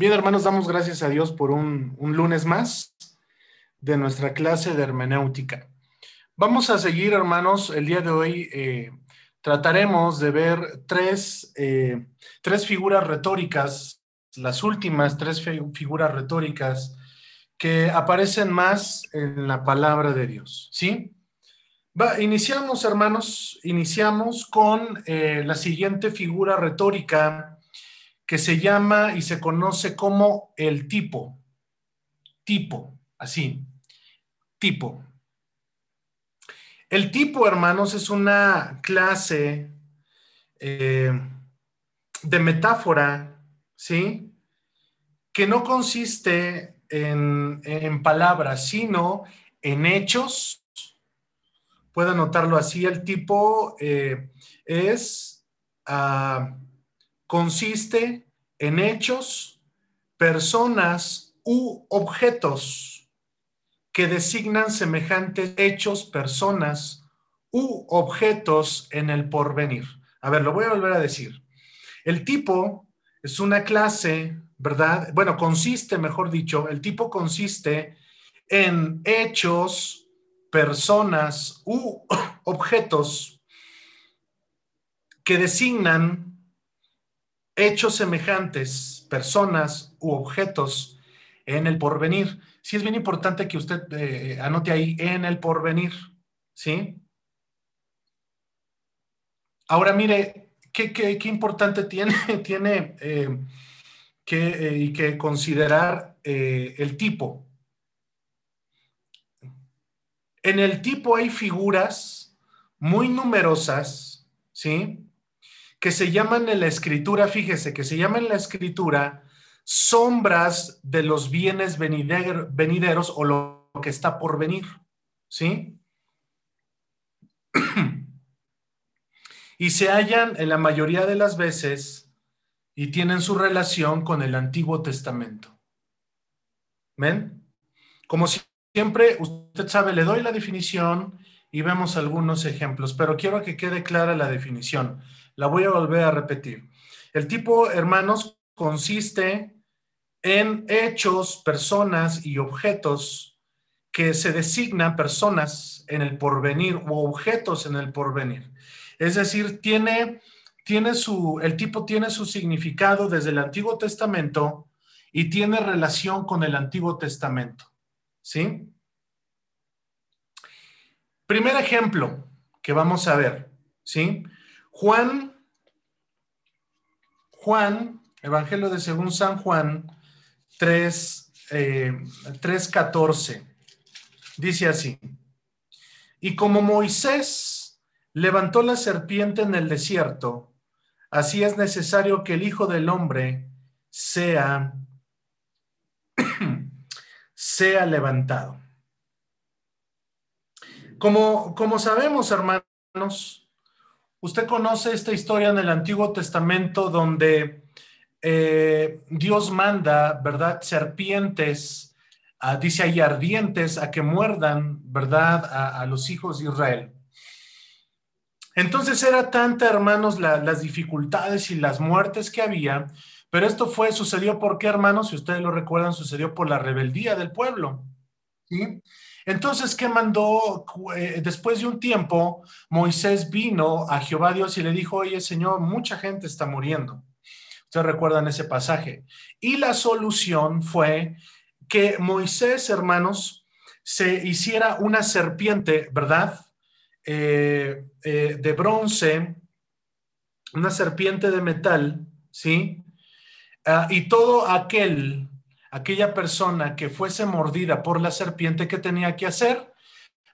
Bien, hermanos, damos gracias a Dios por un, lunes más de nuestra clase de hermenéutica. Vamos a seguir, hermanos, el día de hoy eh, trataremos de ver tres, eh, tres figuras retóricas, las últimas tres figuras retóricas que aparecen más en la palabra de Dios, ¿sí? Va, iniciamos, hermanos, iniciamos con eh, la siguiente figura retórica que se llama y se conoce como el tipo. Tipo, así, tipo. El tipo, hermanos, es una clase eh, de metáfora, ¿sí? Que no consiste en, palabras, sino en hechos. Puede notarlo así, el tipo eh, es... Ah, consiste en hechos, personas u objetos que designan semejantes hechos, personas u objetos en el porvenir. A ver, lo voy a volver a decir. El tipo es una clase, ¿verdad? Bueno, consiste, mejor dicho, el tipo consiste en hechos, personas u objetos que designan hechos semejantes, personas u objetos en el porvenir. Sí es bien importante que usted eh, anote ahí en el porvenir, ¿sí? Ahora mire, qué, qué, qué importante tiene, tiene eh, eh, que considerar el tipo. En el tipo hay figuras muy numerosas, ¿sí? Que se llaman en la escritura, fíjese, que se llaman en la escritura sombras de los bienes venideros o lo que está por venir, ¿sí? y se hallan en la mayoría de las veces y tienen su relación con el Antiguo Testamento. ¿Ven? Como siempre, usted sabe, le doy la definición y vemos algunos ejemplos, pero quiero que quede clara la definición. La voy a volver a repetir. El tipo, hermanos, consiste en hechos, personas y objetos que se designan personas en el porvenir o objetos en el porvenir. Es decir, tiene, tiene su, el tipo tiene su significado desde el Antiguo Testamento y tiene relación con el Antiguo Testamento. ¿Sí? Primer ejemplo que vamos a ver, ¿sí? Juan, Juan, Evangelio de según San Juan 3, 3.14, eh, dice así, y como Moisés levantó la serpiente en el desierto, así es necesario que el Hijo del Hombre sea, sea levantado. Como, como sabemos, hermanos, Usted conoce esta historia en el Antiguo Testamento donde eh, Dios manda, ¿verdad? Serpientes, dice ahí ardientes, a que muerdan, ¿verdad? A, los hijos de Israel. Entonces era tanta, hermanos, las dificultades y las muertes que había, pero esto fue, sucedió porque, hermanos, si ustedes lo recuerdan, sucedió por la rebeldía del pueblo. ¿sí? Entonces, ¿qué mandó? Eh, después de un tiempo, Moisés vino a Jehová Dios y le dijo, oye, Señor, mucha gente está muriendo. Ustedes recuerdan ese pasaje. Y la solución fue que Moisés, hermanos, se hiciera una serpiente, ¿verdad? Eh, eh, de bronce, una serpiente de metal, ¿sí? Ah, y todo aquel aquella persona que fuese mordida por la serpiente, ¿qué tenía que hacer?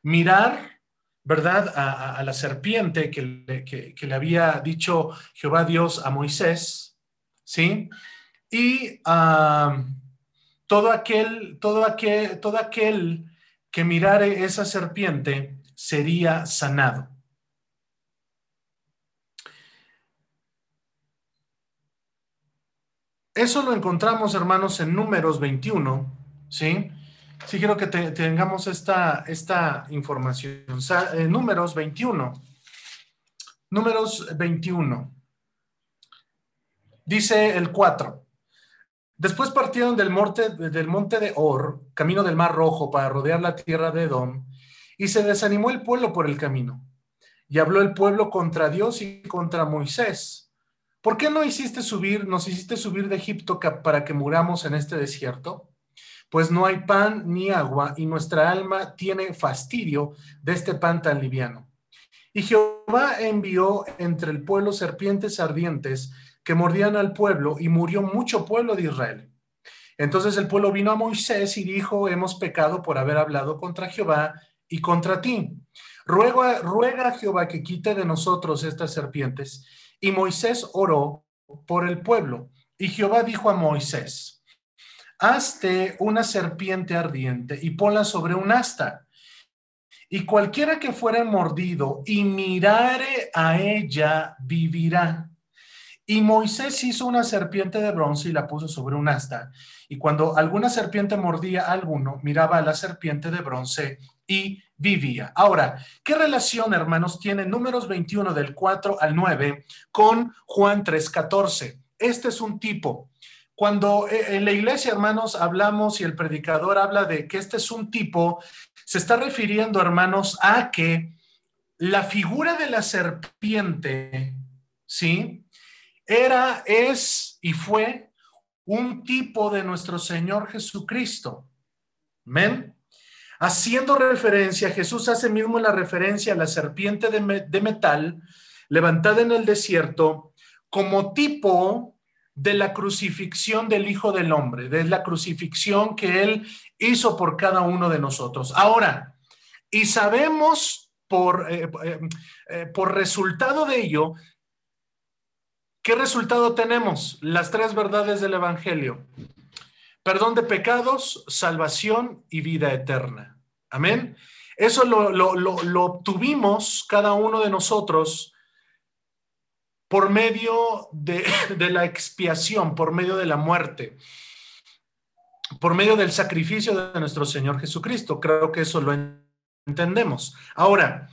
Mirar, ¿verdad? A, la serpiente que le, le, había dicho Jehová Dios a Moisés, ¿sí? Y todo aquel, todo aquel, todo aquel que mirare esa serpiente sería sanado. Eso lo encontramos, hermanos, en números 21, ¿sí? Sí quiero que tengamos esta, esta información. en números 21. Números 21. Dice el 4. Después partieron del monte, del monte de Or, camino del Mar Rojo, para rodear la tierra de Edom, y se desanimó el pueblo por el camino. Y habló el pueblo contra Dios y contra Moisés. ¿Por qué no hiciste subir, nos hiciste subir de Egipto para que muramos en este desierto? Pues no hay pan ni agua, y nuestra alma tiene fastidio de este pan tan liviano. Y Jehová envió entre el pueblo serpientes ardientes que mordían al pueblo y murió mucho pueblo de Israel. Entonces el pueblo vino a Moisés y dijo, hemos pecado por haber hablado contra Jehová y contra ti. Ruega, ruega a Jehová que quite de nosotros estas serpientes. Y Moisés oró por el pueblo. Y Jehová dijo a Moisés, hazte una serpiente ardiente y ponla sobre un asta. Y cualquiera que fuera mordido y mirare a ella, vivirá. Y Moisés hizo una serpiente de bronce y la puso sobre un asta. Y cuando alguna serpiente mordía a alguno, miraba a la serpiente de bronce y vivía. Ahora, ¿qué relación, hermanos, tiene números 21 del 4 al 9 con Juan 3:14? Este es un tipo. Cuando eh, en la iglesia, hermanos, hablamos y el predicador habla de que este es un tipo, se está refiriendo, hermanos, a que la figura de la serpiente, ¿sí? Era, es y fue un tipo de nuestro Señor Jesucristo. Amén. Haciendo referencia, Jesús hace mismo la referencia a la serpiente de, metal levantada en el desierto como tipo de la crucifixión del Hijo del Hombre, de la crucifixión que Él hizo por cada uno de nosotros. Ahora, y sabemos por, eh, eh, eh, por resultado de ello ¿Qué resultado tenemos? Las tres verdades del Evangelio. Perdón de pecados, salvación y vida eterna. Amén. Eso lo, obtuvimos cada uno de nosotros por medio de, de, la expiación, por medio de la muerte, por medio del sacrificio de nuestro Señor Jesucristo. Creo que eso lo entendemos. Ahora,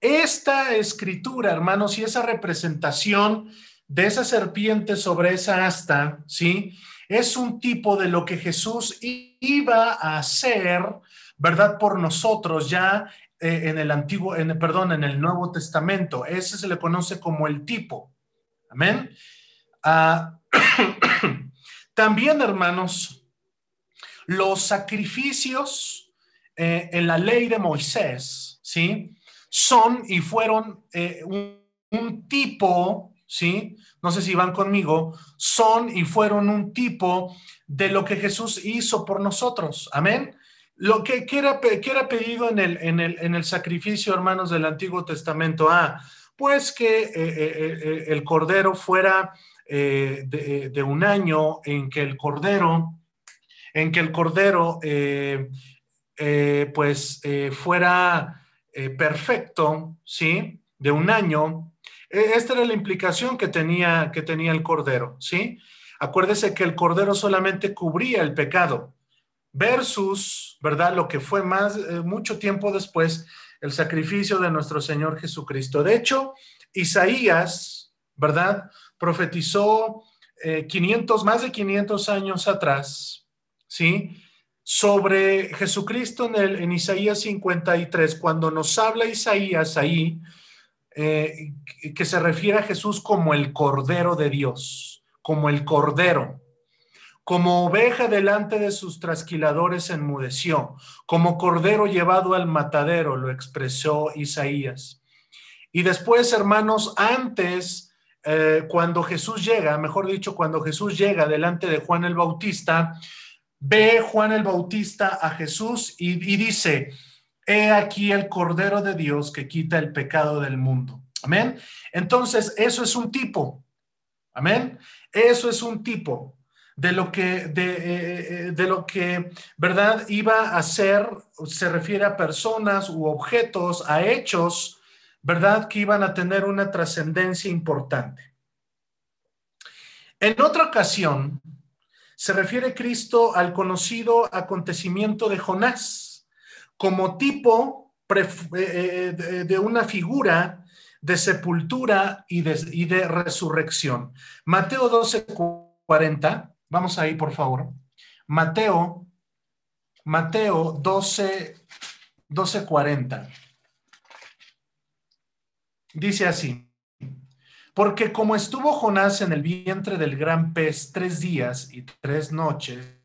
esta escritura, hermanos, y esa representación de esa serpiente sobre esa asta, ¿sí? Es un tipo de lo que Jesús iba a hacer, ¿verdad? Por nosotros ya eh, en el antiguo, en, perdón, en el Nuevo Testamento. Ese se le conoce como el tipo. Amén. Ah, también, hermanos, los sacrificios eh, en la ley de Moisés, ¿sí? Son y fueron eh, un tipo ¿sí? No sé si van conmigo, son y fueron un tipo de lo que Jesús hizo por nosotros. Amén. Lo que, era, pedido en el, en, el, en el sacrificio, hermanos, del Antiguo Testamento. Ah, pues que eh, eh, eh, el cordero fuera de, un año en que el cordero, en que el cordero, pues fuera perfecto, ¿sí? De un año esta era la implicación que tenía, que tenía el cordero, ¿sí? Acuérdese que el cordero solamente cubría el pecado versus, ¿verdad? Lo que fue más, eh, mucho tiempo después, el sacrificio de nuestro Señor Jesucristo. De hecho, Isaías, ¿verdad? Profetizó 500, eh, más de 500 años atrás, ¿sí? Sobre Jesucristo en, el, en Isaías 53, cuando nos habla Isaías ahí, eh, que se refiere a Jesús como el Cordero de Dios, como el Cordero. Como oveja delante de sus trasquiladores enmudeció, como cordero llevado al matadero, lo expresó Isaías. Y después, hermanos, antes, eh, cuando Jesús llega, mejor dicho, cuando Jesús llega delante de Juan el Bautista, ve Juan el Bautista a Jesús y dice, He aquí el Cordero de Dios que quita el pecado del mundo. Amén. Entonces, eso es un tipo. Amén. Eso es un tipo de lo que, de, eh, eh, lo que, ¿verdad? Iba a ser, se refiere a personas u objetos, a hechos, ¿verdad? Que iban a tener una trascendencia importante. En otra ocasión, se refiere Cristo al conocido acontecimiento de Jonás como tipo eh, eh, de una figura de sepultura y de, resurrección. Mateo 12, 40 Vamos ahí, por favor. Mateo, Mateo 12, 12:40. Dice así, porque como estuvo Jonás en el vientre del gran pez tres días y tres noches,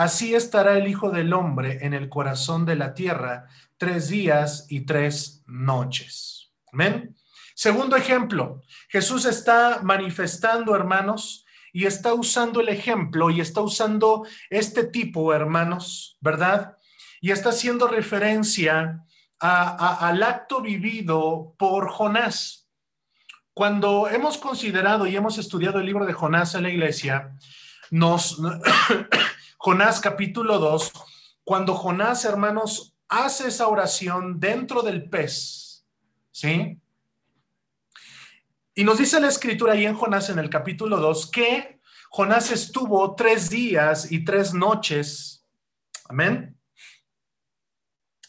así estará el Hijo del Hombre en el corazón de la tierra tres días y tres noches. Amén. Segundo ejemplo, Jesús está manifestando, hermanos, y está usando el ejemplo y está usando este tipo, hermanos, ¿verdad? Y está haciendo referencia al acto vivido por Jonás. Cuando hemos considerado y hemos estudiado el libro de Jonás en la iglesia, nos, Jonás capítulo 2, cuando Jonás, hermanos, hace esa oración dentro del pez, ¿sí? Y nos dice la escritura ahí en Jonás en el capítulo 2 que Jonás estuvo tres días y tres noches. Amén.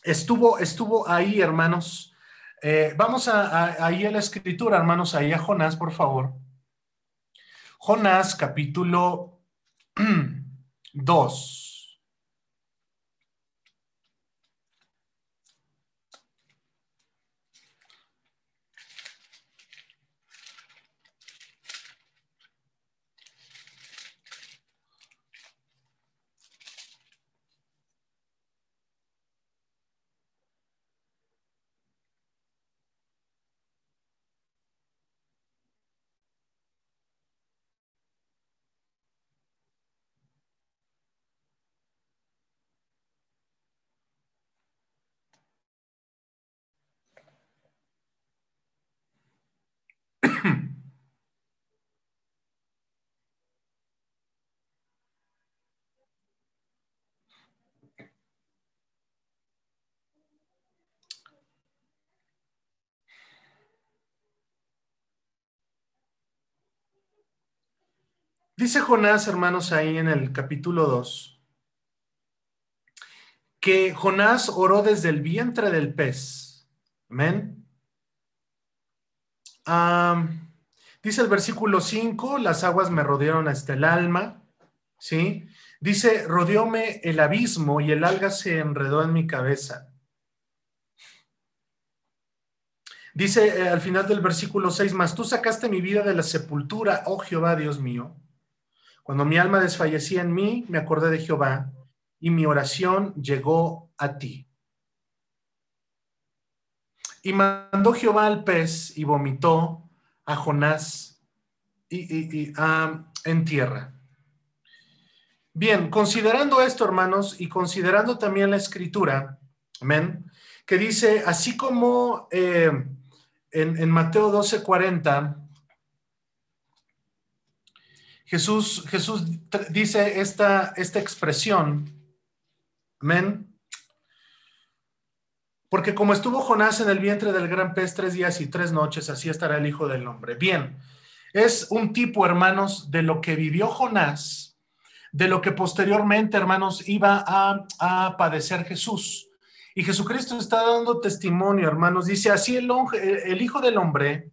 Estuvo, estuvo ahí, hermanos. Eh, vamos a, ahí a la escritura, hermanos, ahí a Jonás, por favor. Jonás capítulo 2. Dice Jonás, hermanos, ahí en el capítulo 2, que Jonás oró desde el vientre del pez. Amén. dice el versículo 5, las aguas me rodearon hasta el alma. ¿Sí? Dice, rodeóme el abismo y el alga se enredó en mi cabeza. Dice eh, al final del versículo 6, mas tú sacaste mi vida de la sepultura, oh Jehová, Dios mío. Cuando mi alma desfallecía en mí, me acordé de Jehová y mi oración llegó a ti. Y mandó Jehová al pez y vomitó a Jonás y, en tierra. Bien, considerando esto, hermanos, y considerando también la escritura, amén, que dice, así como eh, en, en Mateo 12:40, Jesús, Jesús dice esta, esta expresión, amén. Porque como estuvo Jonás en el vientre del gran pez tres días y tres noches, así estará el Hijo del Hombre. Bien, es un tipo, hermanos, de lo que vivió Jonás, de lo que posteriormente, hermanos, iba a, padecer Jesús. Y Jesucristo está dando testimonio, hermanos. Dice, así el Hijo del Hombre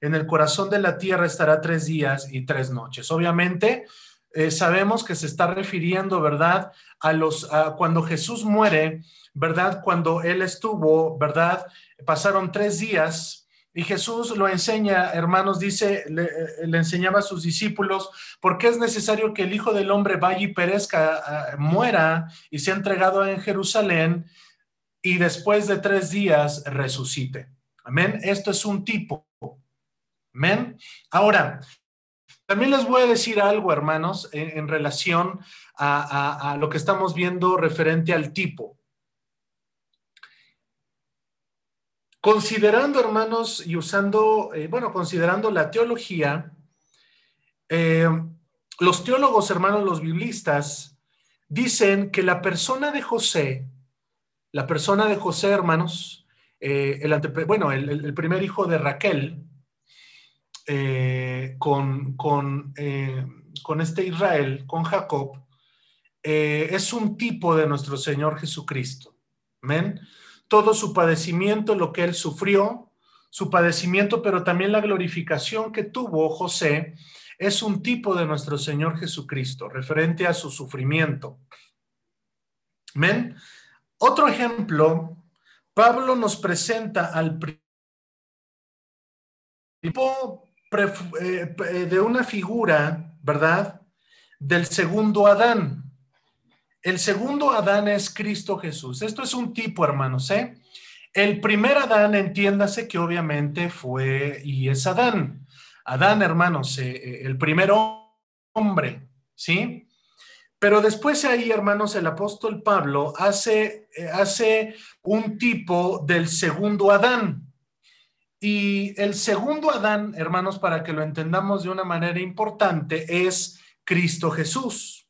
en el corazón de la tierra estará tres días y tres noches. Obviamente, eh, sabemos que se está refiriendo, ¿verdad? A los, cuando Jesús muere, ¿verdad? Cuando él estuvo, ¿verdad? Pasaron tres días. Y Jesús lo enseña, hermanos, dice, le, eh, enseñaba a sus discípulos, porque es necesario que el Hijo del Hombre vaya y perezca, muera y sea entregado en Jerusalén y después de tres días resucite. Amén. Esto es un tipo. Amén. Ahora, también les voy a decir algo, hermanos, en, relación a, lo que estamos viendo referente al tipo. Considerando, hermanos, y usando, eh, bueno, considerando la teología, eh, los teólogos, hermanos, los biblistas, dicen que la persona de José, la persona de José, hermanos, eh, el bueno, el primer hijo de Raquel, eh, con, eh, con, este Israel, con Jacob, eh, es un tipo de nuestro Señor Jesucristo. Amén. Todo su padecimiento, lo que él sufrió, su padecimiento, pero también la glorificación que tuvo José, es un tipo de nuestro Señor Jesucristo, referente a su sufrimiento. ¿Men? Otro ejemplo, Pablo nos presenta al tipo de una figura, ¿verdad? Del segundo Adán. El segundo Adán es Cristo Jesús. Esto es un tipo, hermanos, ¿eh? El primer Adán, entiéndase que obviamente fue y es Adán. Adán, hermanos, eh, eh, el primer hombre, ¿sí? Pero después ahí, hermanos, el apóstol Pablo hace, hace un tipo del segundo Adán. Y el segundo Adán, hermanos, para que lo entendamos de una manera importante, es Cristo Jesús.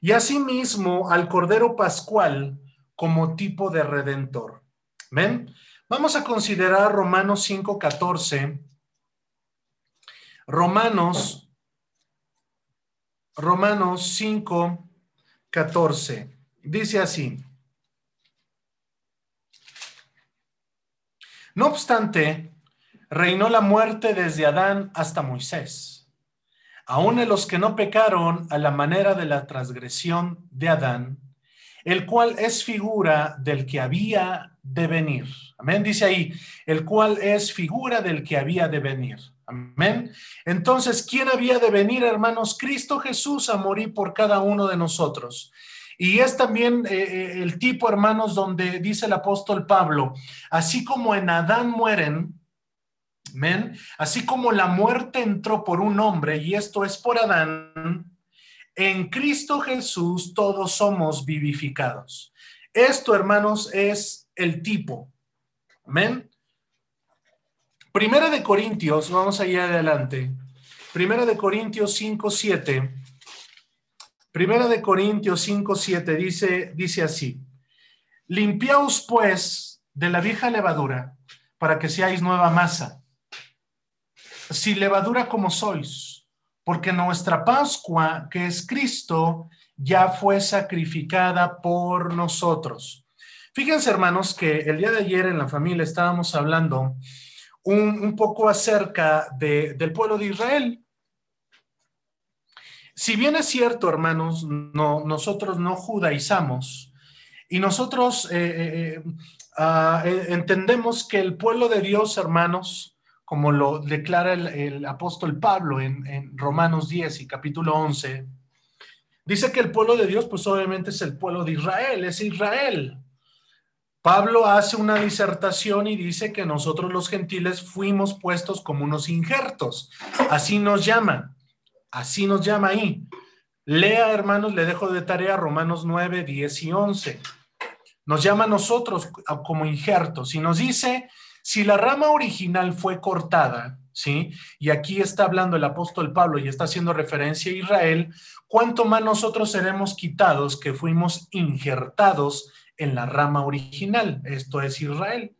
Y asimismo al Cordero Pascual como tipo de redentor. ¿Ven? Vamos a considerar Romanos 5.14. Romanos, Romanos 5.14. Dice así. No obstante, reinó la muerte desde Adán hasta Moisés, aun en los que no pecaron a la manera de la transgresión de Adán, el cual es figura del que había de venir. Amén, dice ahí, el cual es figura del que había de venir. Amén. Entonces, ¿quién había de venir, hermanos? Cristo Jesús a morir por cada uno de nosotros. Y es también eh, eh, el tipo, hermanos, donde dice el apóstol Pablo, así como en Adán mueren, ¿men? así como la muerte entró por un hombre, y esto es por Adán, en Cristo Jesús todos somos vivificados. Esto, hermanos, es el tipo. Amén. Primera de Corintios, vamos allá adelante. Primera de Corintios 5, 7 Primera de Corintios 5, 7 dice, dice así, limpiaos pues de la vieja levadura para que seáis nueva masa, si levadura como sois, porque nuestra Pascua, que es Cristo, ya fue sacrificada por nosotros. Fíjense, hermanos, que el día de ayer en la familia estábamos hablando un, poco acerca del pueblo de Israel. Si bien es cierto, hermanos, no, nosotros no judaizamos y nosotros eh, eh, eh, ah, entendemos que el pueblo de Dios, hermanos, como lo declara el, apóstol Pablo en, en, Romanos 10 y capítulo 11, dice que el pueblo de Dios, pues obviamente es el pueblo de Israel, es Israel. Pablo hace una disertación y dice que nosotros los gentiles fuimos puestos como unos injertos, así nos llaman. Así nos llama ahí. Lea, hermanos, le dejo de tarea Romanos 9, 10 y 11. Nos llama a nosotros como injertos y nos dice, si la rama original fue cortada, ¿sí? Y aquí está hablando el apóstol Pablo y está haciendo referencia a Israel, ¿cuánto más nosotros seremos quitados que fuimos injertados en la rama original? Esto es Israel.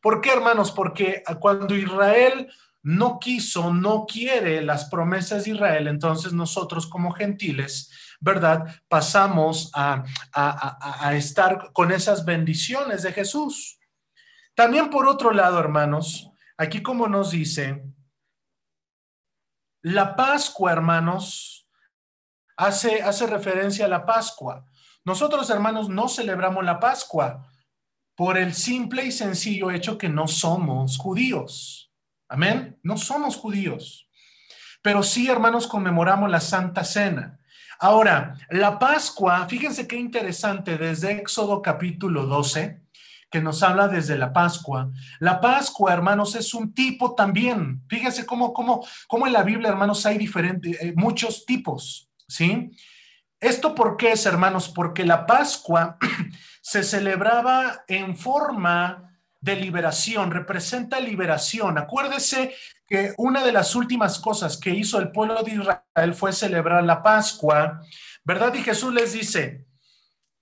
¿Por qué, hermanos? Porque cuando Israel no quiso, no quiere las promesas de Israel, entonces nosotros como gentiles, ¿verdad? Pasamos a, estar con esas bendiciones de Jesús. También por otro lado, hermanos, aquí como nos dice, la Pascua, hermanos, hace, hace referencia a la Pascua. Nosotros, hermanos, no celebramos la Pascua por el simple y sencillo hecho que no somos judíos. Amén. No somos judíos. Pero sí, hermanos, conmemoramos la Santa Cena. Ahora, la Pascua, fíjense qué interesante, desde Éxodo capítulo 12, que nos habla desde la Pascua. La Pascua, hermanos, es un tipo también. Fíjense cómo, cómo, cómo en la Biblia, hermanos, hay diferentes, eh, muchos tipos, ¿sí? ¿Esto por qué es, hermanos? Porque la Pascua se celebraba en forma de liberación, representa liberación. Acuérdese que una de las últimas cosas que hizo el pueblo de Israel fue celebrar la Pascua, ¿verdad? Y Jesús les dice,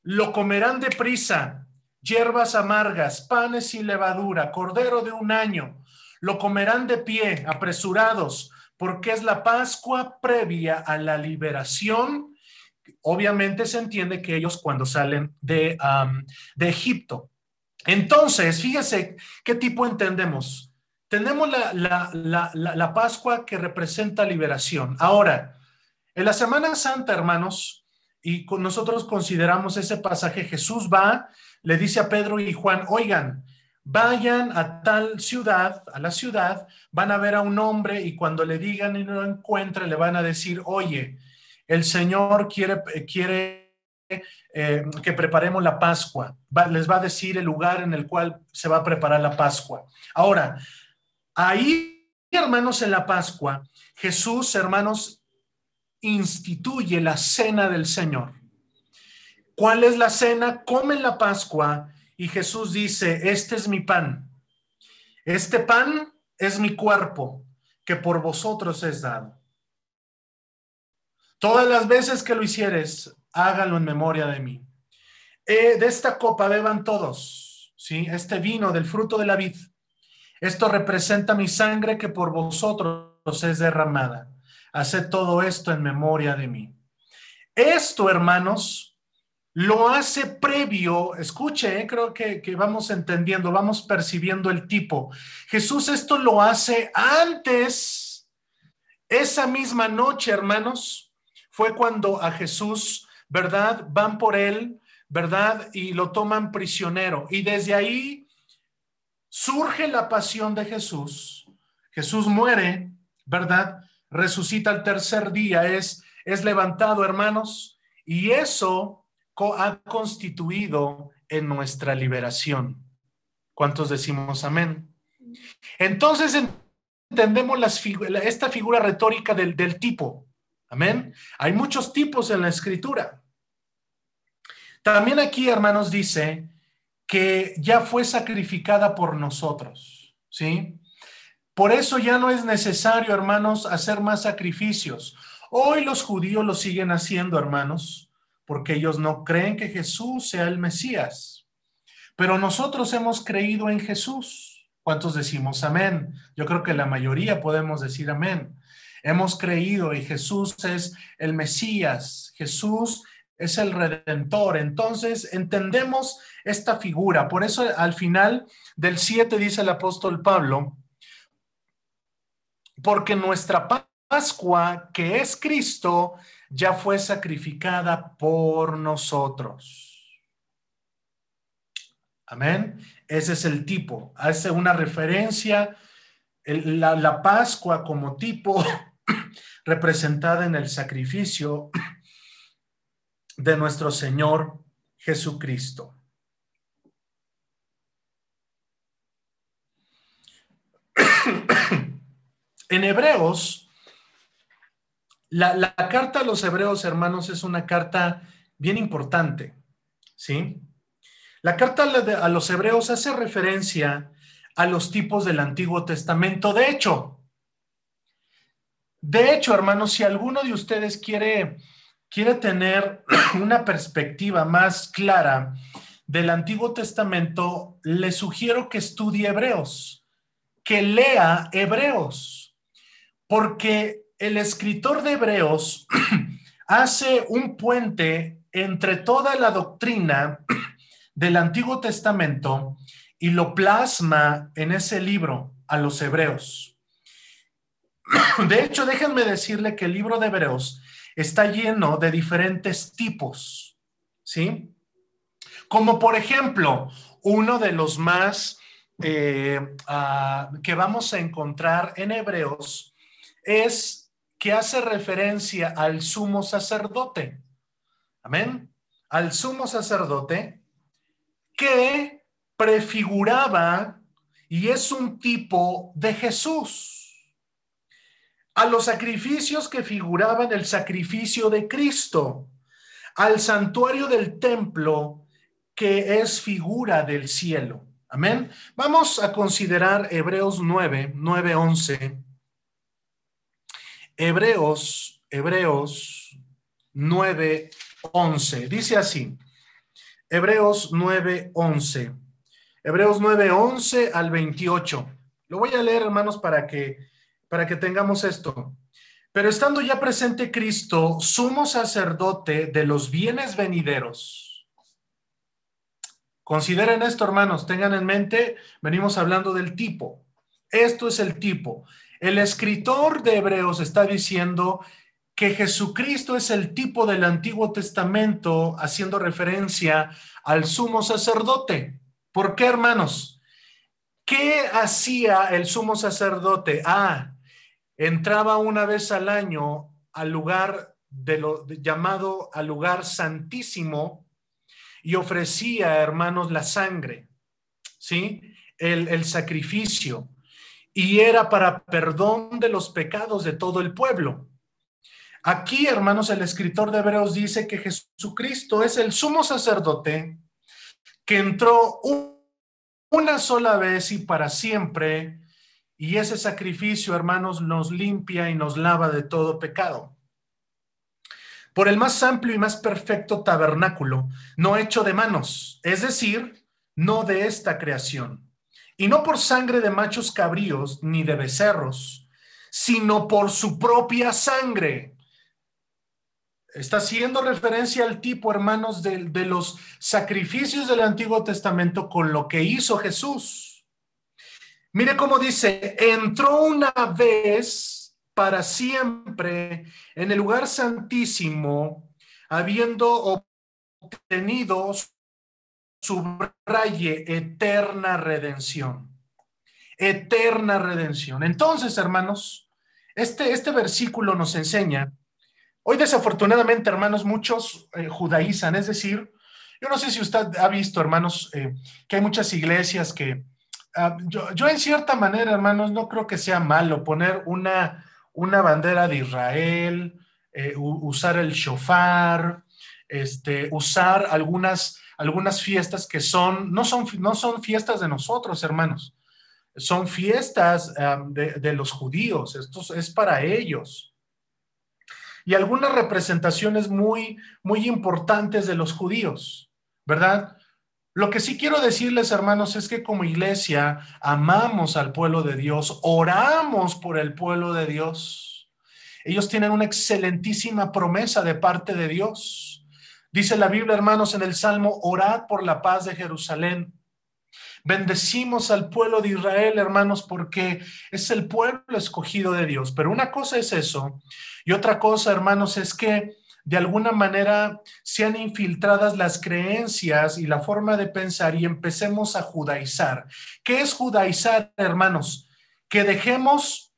lo comerán de prisa, hierbas amargas, panes y levadura, cordero de un año, lo comerán de pie, apresurados, porque es la Pascua previa a la liberación. Obviamente se entiende que ellos cuando salen de, de Egipto, entonces, fíjese qué tipo entendemos. tenemos la, Pascua que representa liberación. Ahora, en la Semana Santa, hermanos, y nosotros consideramos ese pasaje, Jesús va, le dice a Pedro y Juan, oigan, vayan a tal ciudad, a la ciudad, van a ver a un hombre y cuando le digan y no lo encuentren, le van a decir, oye, el Señor quiere, quiere eh, que preparemos la Pascua. les va a decir el lugar en el cual se va a preparar la Pascua. Ahora, ahí, hermanos, en la Pascua, Jesús, hermanos, instituye la cena del Señor. ¿Cuál es la cena? Comen la Pascua y Jesús dice, este es mi pan. Este pan es mi cuerpo que por vosotros es dado. Todas las veces que lo hicieres, hágalo en memoria de mí. Eh, de esta copa beban todos, ¿sí? Este vino del fruto de la vid. Esto representa mi sangre que por vosotros es derramada. Haced todo esto en memoria de mí. Esto, hermanos, lo hace previo, escuche, eh, creo que, que, vamos entendiendo, vamos percibiendo el tipo. Jesús esto lo hace antes, esa misma noche, hermanos, fue cuando a Jesús, ¿verdad? Van por él, ¿verdad? Y lo toman prisionero. Y desde ahí surge la pasión de Jesús. Jesús muere, ¿verdad? Resucita el tercer día, es, es levantado, hermanos. Y eso ha constituido en nuestra liberación. ¿Cuántos decimos amén? Entonces entendemos esta figura retórica del, del tipo. Amén. Hay muchos tipos en la escritura. También aquí, hermanos, dice que ya fue sacrificada por nosotros, ¿sí? Por eso ya no es necesario, hermanos, hacer más sacrificios. Hoy los judíos lo siguen haciendo, hermanos, porque ellos no creen que Jesús sea el Mesías. Pero nosotros hemos creído en Jesús. ¿Cuántos decimos amén? Yo creo que la mayoría podemos decir amén. Hemos creído y Jesús es el Mesías, Jesús es el Redentor. Entonces entendemos esta figura. Por eso al final del 7 dice el apóstol Pablo, porque nuestra Pascua, que es Cristo, ya fue sacrificada por nosotros. Amén. Ese es el tipo. Hace una referencia, la, la Pascua como tipo representada en el sacrificio de nuestro Señor Jesucristo. en Hebreos, la, carta a los Hebreos, hermanos, es una carta bien importante, ¿sí? La carta a los Hebreos hace referencia a los tipos del Antiguo Testamento. De hecho, de hecho, hermanos, si alguno de ustedes quiere, quiere tener una perspectiva más clara del Antiguo Testamento, le sugiero que estudie Hebreos, que lea Hebreos, porque el escritor de Hebreos hace un puente entre toda la doctrina del Antiguo Testamento y lo plasma en ese libro a los hebreos. De hecho, déjenme decirle que el libro de Hebreos está lleno de diferentes tipos, ¿sí? Como por ejemplo, uno de los más eh, ah, que vamos a encontrar en Hebreos es que hace referencia al sumo sacerdote. Amén. Al sumo sacerdote que prefiguraba y es un tipo de Jesús a los sacrificios que figuraban el sacrificio de Cristo, al santuario del templo que es figura del cielo. Amén. Vamos a considerar Hebreos 9, 9, 11. Hebreos, Hebreos 9, 11. Dice así. Hebreos 9, 11. Hebreos 9, 11 al 28. Lo voy a leer, hermanos, para que para que tengamos esto. Pero estando ya presente Cristo, sumo sacerdote de los bienes venideros. Consideren esto, hermanos, tengan en mente, venimos hablando del tipo. Esto es el tipo. El escritor de Hebreos está diciendo que Jesucristo es el tipo del Antiguo Testamento, haciendo referencia al sumo sacerdote. ¿Por qué, hermanos? ¿Qué hacía el sumo sacerdote? Ah, entraba una vez al año al lugar de lo llamado al lugar santísimo y ofrecía, hermanos, la sangre, ¿sí? El, el sacrificio. Y era para perdón de los pecados de todo el pueblo. Aquí, hermanos, el escritor de Hebreos dice que Jesucristo es el sumo sacerdote que entró una sola vez y para siempre, y ese sacrificio, hermanos, nos limpia y nos lava de todo pecado. Por el más amplio y más perfecto tabernáculo, no hecho de manos, es decir, no de esta creación, y no por sangre de machos cabríos ni de becerros, sino por su propia sangre Está haciendo referencia al tipo, hermanos, de, los sacrificios del Antiguo Testamento con lo que hizo Jesús. Mire cómo dice, entró una vez para siempre en el lugar santísimo, habiendo obtenido subraye eterna redención. Eterna redención. Entonces, hermanos, este, este versículo nos enseña Hoy desafortunadamente, hermanos, muchos eh, judaizan, es decir, yo no sé si usted ha visto, hermanos, eh, que hay muchas iglesias que, ah, yo, en cierta manera, hermanos, no creo que sea malo poner una, una bandera de Israel, eh, usar el shofar, este, usar algunas, algunas fiestas que son no, son, no son fiestas de nosotros, hermanos, son fiestas ah, de, de los judíos, esto es para ellos. Y algunas representaciones muy, muy importantes de los judíos, ¿verdad? Lo que sí quiero decirles, hermanos, es que como iglesia amamos al pueblo de Dios, oramos por el pueblo de Dios. Ellos tienen una excelentísima promesa de parte de Dios. Dice la Biblia, hermanos, en el Salmo, orad por la paz de Jerusalén. Bendecimos al pueblo de Israel, hermanos, porque es el pueblo escogido de Dios. Pero una cosa es eso y otra cosa, hermanos, es que de alguna manera sean infiltradas las creencias y la forma de pensar y empecemos a judaizar. ¿Qué es judaizar, hermanos? Que dejemos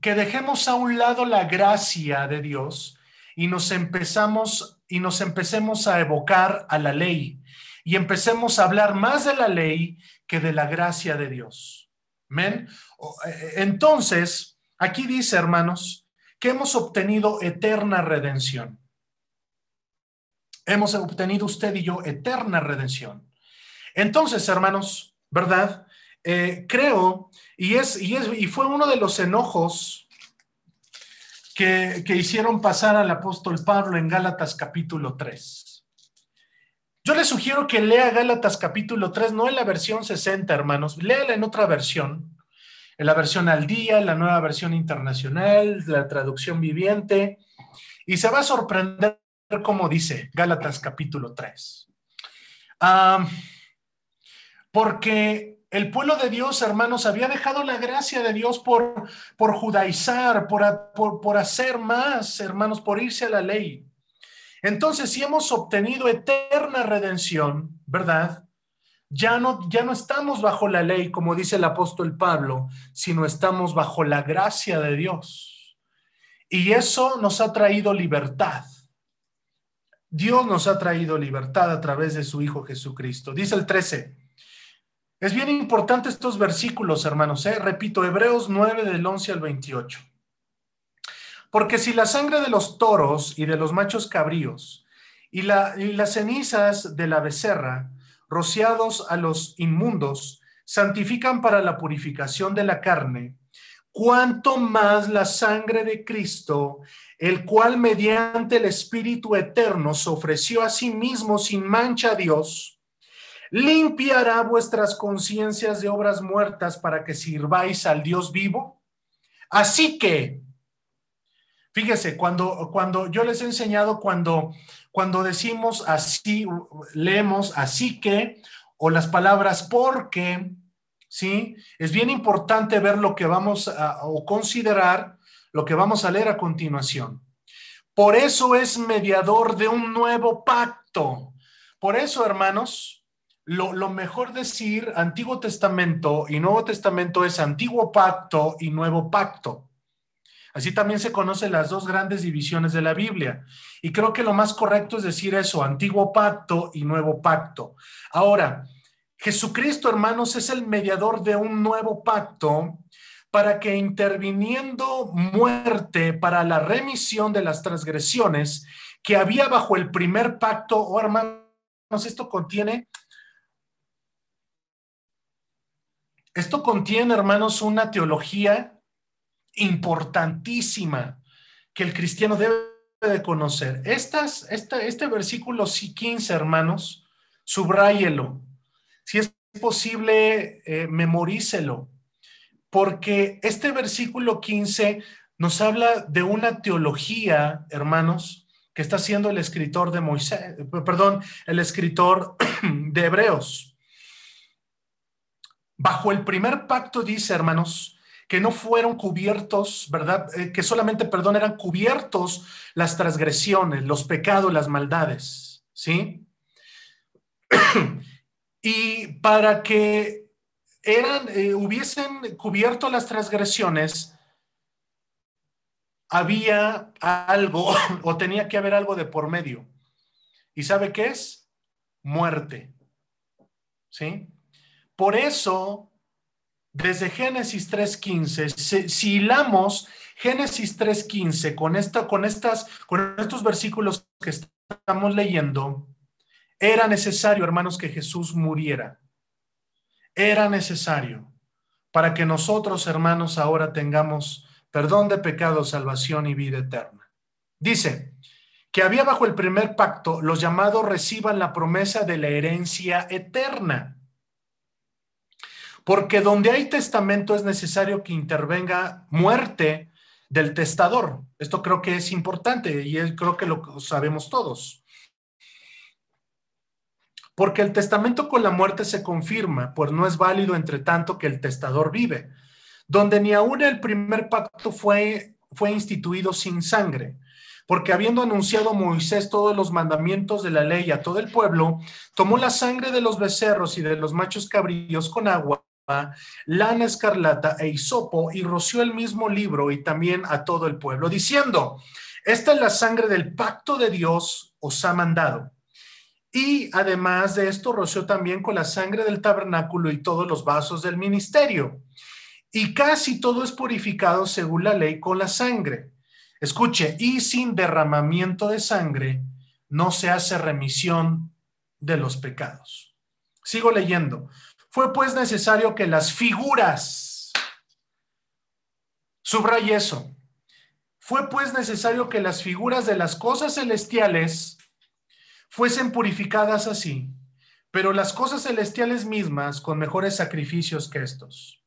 que dejemos a un lado la gracia de Dios y nos empezamos y nos empecemos a evocar a la ley y empecemos a hablar más de la ley que de la gracia de Dios. Amén. Eh, entonces, aquí dice, hermanos, que hemos obtenido eterna redención. Hemos obtenido usted y yo eterna redención. Entonces, hermanos, ¿verdad? Eh, creo, y, es, y, es, y fue uno de los enojos que, que hicieron pasar al apóstol Pablo en Gálatas capítulo 3. Yo le sugiero que lea Gálatas capítulo 3, no en la versión 60, hermanos, léala en otra versión, la versión al día, la nueva versión internacional, la traducción viviente, y se va a sorprender como dice Gálatas capítulo 3. porque el pueblo de Dios, hermanos, había dejado la gracia de Dios por, por judaizar, por, por, por hacer más, hermanos, por irse a la ley. Entonces, si hemos obtenido eterna redención, ¿verdad? Ya no, ya no estamos bajo la ley, como dice el apóstol Pablo, sino estamos bajo la gracia de Dios. Y eso nos ha traído libertad. Dios nos ha traído libertad a través de su Hijo Jesucristo. Dice el 13. Es bien importante estos versículos, hermanos. ¿eh? Repito, Hebreos 9 del 11 al 28. Porque si la sangre de los toros y de los machos cabríos y, las cenizas de la becerra, rociados a los inmundos, santifican para la purificación de la carne, cuanto más la sangre de Cristo, el cual mediante el Espíritu Eterno se ofreció a sí mismo sin mancha a Dios, limpiará vuestras conciencias de obras muertas para que sirváis al Dios vivo. Así que, Fíjese, cuando, cuando yo les he enseñado, cuando, cuando decimos así, leemos así que, o las palabras porque, ¿sí? Es bien importante ver lo que vamos a o considerar, lo que vamos a leer a continuación. Por eso es mediador de un nuevo pacto. Por eso, hermanos, lo, lo, mejor decir Antiguo Testamento y Nuevo Testamento es Antiguo Pacto y Nuevo Pacto. Así también se conocen las dos grandes divisiones de la Biblia. Y creo que lo más correcto es decir eso, antiguo pacto y nuevo pacto. Ahora, Jesucristo, hermanos, es el mediador de un nuevo pacto para que interviniendo muerte para la remisión de las transgresiones que había bajo el primer pacto, oh, hermanos, esto contiene, esto contiene, hermanos, una teología importantísima que el cristiano debe de conocer. Estas, este, versículo 15, hermanos, subráyelo. Si es posible, eh, memorícelo, porque este versículo 15 nos habla de una teología, hermanos, que está haciendo el escritor de Moisés, perdón, el escritor de Hebreos. Bajo el primer pacto dice, hermanos, que no fueron cubiertos, ¿verdad? Eh, que solamente, perdón, eran cubiertos las transgresiones, los pecados, las maldades, ¿sí? y para que eran, eh, hubiesen cubierto las transgresiones, había algo o tenía que haber algo de por medio. ¿Y sabe qué es? Muerte. ¿Sí? Por eso desde Génesis 3.15, si hilamos Génesis 3.15 con, esta, con, estas, con estos versículos que estamos leyendo, era necesario, hermanos, que Jesús muriera. Era necesario para que nosotros, hermanos, ahora tengamos perdón de pecado, salvación y vida eterna. Dice que había bajo el primer pacto los llamados reciban la promesa de la herencia eterna. Porque donde hay testamento es necesario que intervenga muerte del testador. Esto creo que es importante y creo que lo sabemos todos. Porque el testamento con la muerte se confirma, pues no es válido entre tanto que el testador vive, donde ni aún el primer pacto fue, fue instituido sin sangre. Porque habiendo anunciado Moisés todos los mandamientos de la ley a todo el pueblo, tomó la sangre de los becerros y de los machos cabríos con agua lana escarlata e hisopo y roció el mismo libro y también a todo el pueblo, diciendo, esta es la sangre del pacto de Dios os ha mandado. Y además de esto, roció también con la sangre del tabernáculo y todos los vasos del ministerio. Y casi todo es purificado según la ley con la sangre. Escuche, y sin derramamiento de sangre no se hace remisión de los pecados. Sigo leyendo. Fue pues necesario que las figuras, subraya eso, fue pues necesario que las figuras de las cosas celestiales fuesen purificadas así, pero las cosas celestiales mismas con mejores sacrificios que estos.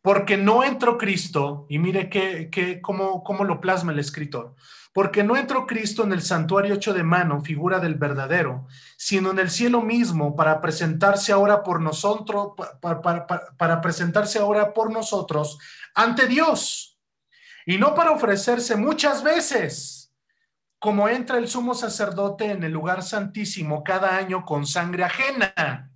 Porque no entró Cristo, y mire que, que cómo, cómo lo plasma el escritor, porque no entró Cristo en el santuario hecho de mano, figura del verdadero, sino en el cielo mismo para presentarse ahora por nosotros, para, presentarse ahora por nosotros ante Dios, y no para ofrecerse muchas veces, como entra el sumo sacerdote en el lugar santísimo cada año con sangre ajena.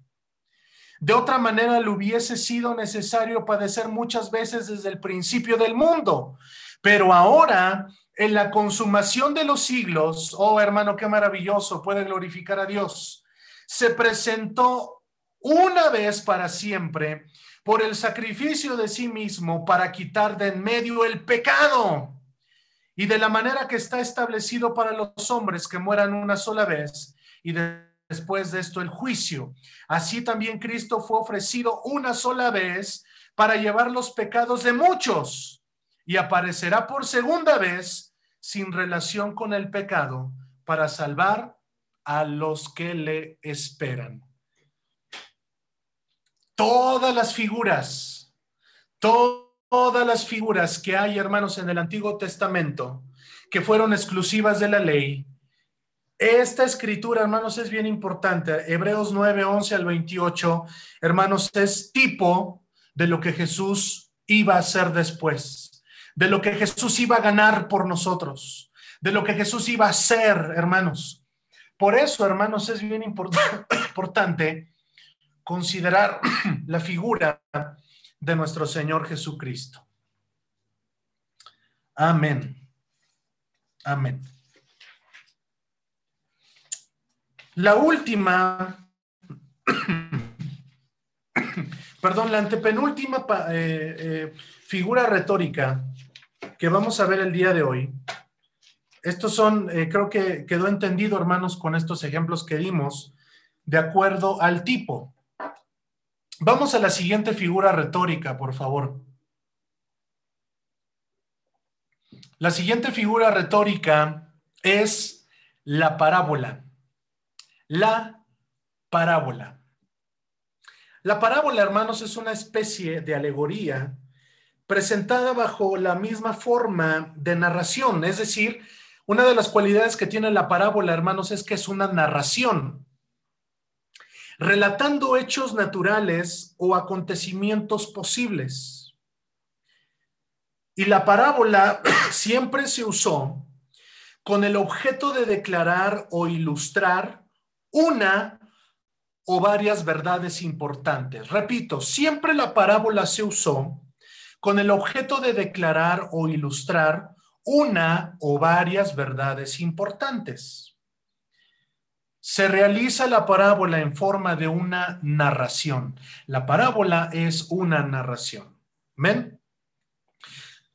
De otra manera, le hubiese sido necesario padecer muchas veces desde el principio del mundo. Pero ahora en la consumación de los siglos, oh hermano, qué maravilloso, puede glorificar a Dios, se presentó una vez para siempre por el sacrificio de sí mismo para quitar de en medio el pecado. Y de la manera que está establecido para los hombres que mueran una sola vez y después de esto el juicio. Así también Cristo fue ofrecido una sola vez para llevar los pecados de muchos y aparecerá por segunda vez sin relación con el pecado para salvar a los que le esperan. Todas las figuras, todas las figuras que hay, hermanos, en el Antiguo Testamento, que fueron exclusivas de la ley, esta escritura, hermanos, es bien importante. Hebreos 9, 11 al 28, hermanos, es tipo de lo que Jesús iba a hacer después, de lo que Jesús iba a ganar por nosotros, de lo que Jesús iba a hacer, hermanos. Por eso, hermanos, es bien importante considerar la figura de nuestro Señor Jesucristo. Amén. Amén. La última, perdón, la antepenúltima eh, eh, figura retórica que vamos a ver el día de hoy. Estos son, eh, creo que quedó entendido, hermanos, con estos ejemplos que dimos, de acuerdo al tipo. Vamos a la siguiente figura retórica, por favor. La siguiente figura retórica es la parábola la parábola. La parábola, hermanos, es una especie de alegoría presentada bajo la misma forma de narración, es decir, una de las cualidades que tiene la parábola, hermanos, es que es una narración, relatando hechos naturales o acontecimientos posibles. Y la parábola siempre se usó con el objeto de declarar o ilustrar una o varias verdades importantes. Repito, siempre la parábola se usó con el objeto de declarar o ilustrar una o varias verdades importantes. Se realiza la parábola en forma de una narración. La parábola es una narración. ¿Ven?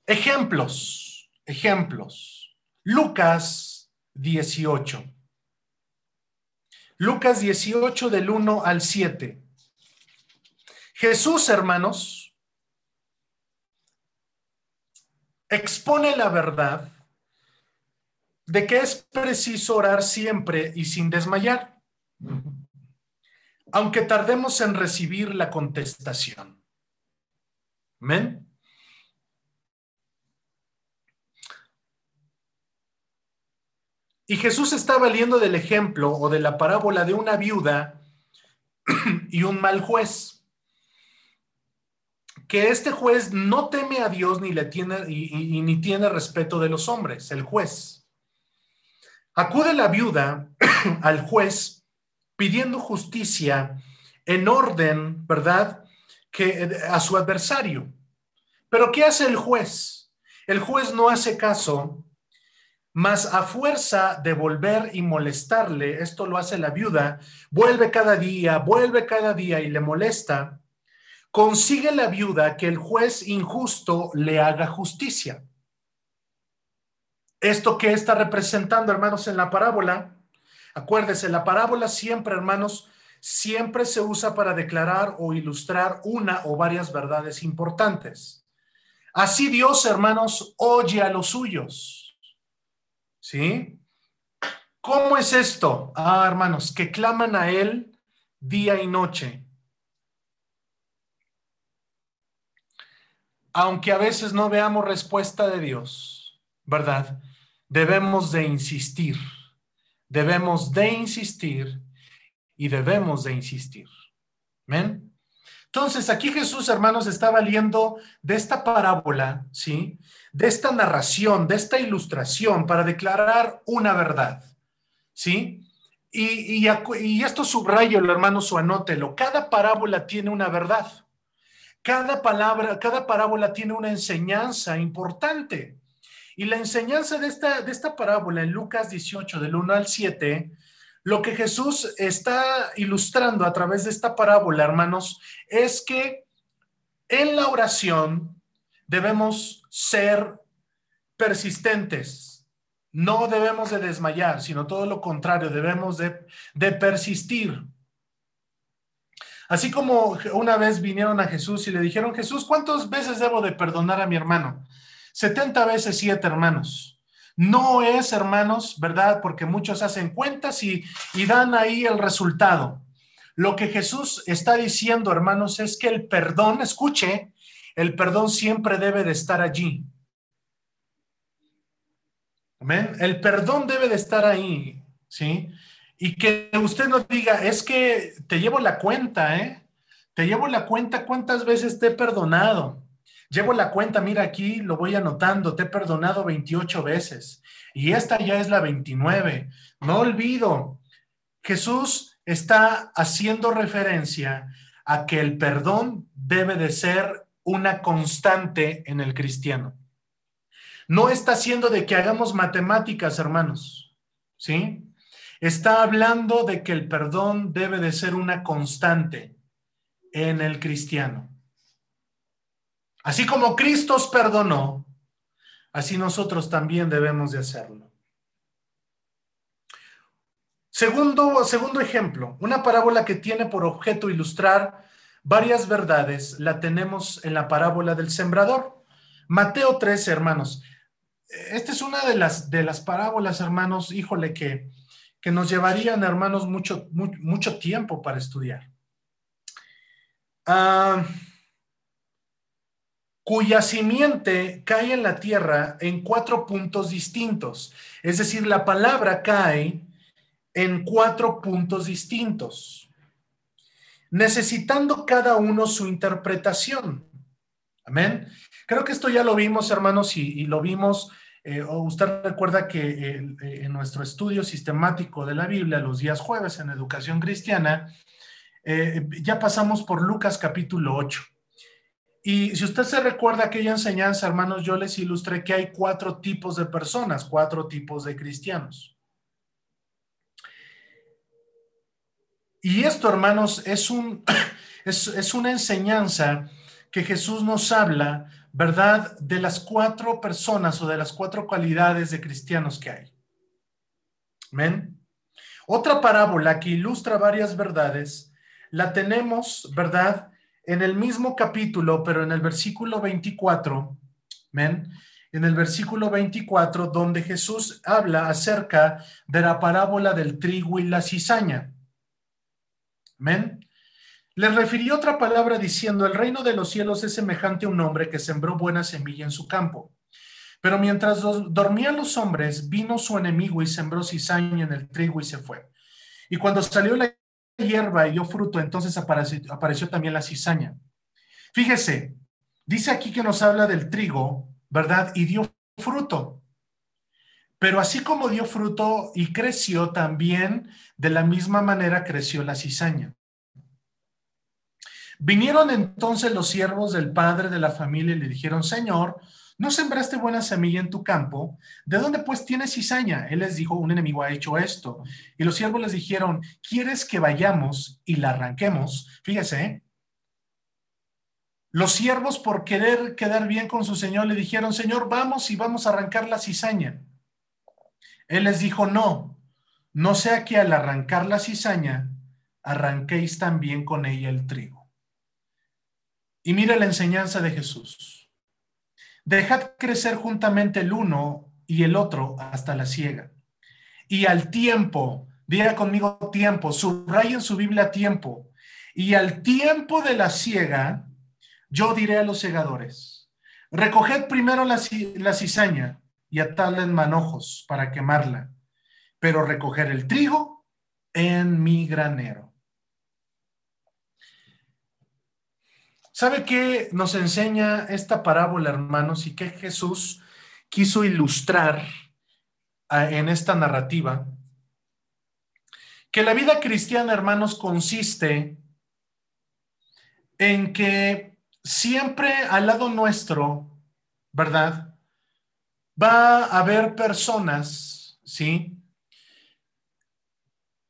Ejemplos, ejemplos. Lucas 18. Lucas 18 del 1 al 7. Jesús, hermanos, expone la verdad de que es preciso orar siempre y sin desmayar, aunque tardemos en recibir la contestación. Amén. Y Jesús está valiendo del ejemplo o de la parábola de una viuda y un mal juez. Que este juez no teme a Dios ni le tiene y, ni tiene respeto de los hombres, el juez. Acude la viuda al juez pidiendo justicia en orden, ¿verdad? Que a su adversario. Pero ¿qué hace el juez? El juez no hace caso mas a fuerza de volver y molestarle, esto lo hace la viuda, vuelve cada día, vuelve cada día y le molesta, consigue la viuda que el juez injusto le haga justicia. Esto que está representando, hermanos, en la parábola, acuérdese, la parábola siempre, hermanos, siempre se usa para declarar o ilustrar una o varias verdades importantes. Así Dios, hermanos, oye a los suyos. ¿Sí? ¿Cómo es esto? Ah, hermanos, que claman a Él día y noche. Aunque a veces no veamos respuesta de Dios, ¿verdad? Debemos de insistir, debemos de insistir y debemos de insistir. ¿Ven? Entonces, aquí Jesús, hermanos, está valiendo de esta parábola, ¿sí? De esta narración, de esta ilustración para declarar una verdad, ¿sí? Y, y, esto subrayo, hermanos, o anótelo. Cada parábola tiene una verdad. Cada palabra, cada parábola tiene una enseñanza importante. Y la enseñanza de esta, de esta parábola en Lucas 18, del 1 al 7, lo que Jesús está ilustrando a través de esta parábola, hermanos, es que en la oración debemos ser persistentes. No debemos de desmayar, sino todo lo contrario, debemos de, de persistir. Así como una vez vinieron a Jesús y le dijeron, Jesús, ¿cuántas veces debo de perdonar a mi hermano? 70 veces siete hermanos. No es, hermanos, ¿verdad? Porque muchos hacen cuentas y, dan ahí el resultado. Lo que Jesús está diciendo, hermanos, es que el perdón, escuche, el perdón siempre debe de estar allí. Amén. El perdón debe de estar ahí, ¿sí? Y que usted nos diga, es que te llevo la cuenta, ¿eh? Te llevo la cuenta cuántas veces te he perdonado. Llevo la cuenta, mira aquí, lo voy anotando, te he perdonado 28 veces y esta ya es la 29. No olvido, Jesús está haciendo referencia a que el perdón debe de ser una constante en el cristiano. No está haciendo de que hagamos matemáticas, hermanos, ¿sí? Está hablando de que el perdón debe de ser una constante en el cristiano. Así como Cristo os perdonó, así nosotros también debemos de hacerlo. Segundo, segundo ejemplo, una parábola que tiene por objeto ilustrar varias verdades, la tenemos en la parábola del sembrador. Mateo 13, hermanos. Esta es una de las, de las parábolas, hermanos, híjole, que, que nos llevarían, hermanos, mucho, tiempo para estudiar. Ah, cuya simiente cae en la tierra en cuatro puntos distintos. Es decir, la palabra cae en cuatro puntos distintos, necesitando cada uno su interpretación. Amén. Creo que esto ya lo vimos, hermanos, y, lo vimos. Eh, usted recuerda que eh, en nuestro estudio sistemático de la Biblia, los días jueves en educación cristiana, eh, ya pasamos por Lucas capítulo 8. Y si usted se recuerda aquella enseñanza, hermanos, yo les ilustré que hay cuatro tipos de personas, cuatro tipos de cristianos. Y esto, hermanos, es, un, es, una enseñanza que Jesús nos habla, ¿verdad?, de las cuatro personas o de las cuatro cualidades de cristianos que hay. Amén. Otra parábola que ilustra varias verdades, la tenemos, ¿verdad?, en el mismo capítulo, pero en el versículo 24, ¿ven? En el versículo 24, donde Jesús habla acerca de la parábola del trigo y la cizaña. ¿Ven? Le refirió otra palabra diciendo, el reino de los cielos es semejante a un hombre que sembró buena semilla en su campo. Pero mientras dormían los hombres, vino su enemigo y sembró cizaña en el trigo y se fue. Y cuando salió la hierba y dio fruto, entonces apareció, también la cizaña. Fíjese, dice aquí que nos habla del trigo, ¿verdad? Y dio fruto. Pero así como dio fruto y creció, también de la misma manera creció la cizaña. Vinieron entonces los siervos del padre de la familia y le dijeron, Señor, ¿No sembraste buena semilla en tu campo? ¿De dónde pues tienes cizaña? Él les dijo, un enemigo ha hecho esto. Y los siervos les dijeron, ¿quieres que vayamos y la arranquemos? Fíjese, ¿eh? Los siervos por querer quedar bien con su señor le dijeron, Señor, vamos y vamos a arrancar la cizaña. Él les dijo, no, no sea que al arrancar la cizaña, arranquéis también con ella el trigo. Y mira la enseñanza de Jesús. Dejad crecer juntamente el uno y el otro hasta la siega. Y al tiempo, diga conmigo tiempo, subrayen su Biblia tiempo. Y al tiempo de la siega, yo diré a los segadores, recoged primero la, la cizaña y atadla en manojos para quemarla, pero recoger el trigo en mi granero. ¿Sabe qué nos enseña esta parábola, hermanos, y qué Jesús quiso ilustrar en esta narrativa? Que la vida cristiana, hermanos, consiste en que siempre al lado nuestro, ¿verdad? Va a haber personas, ¿sí?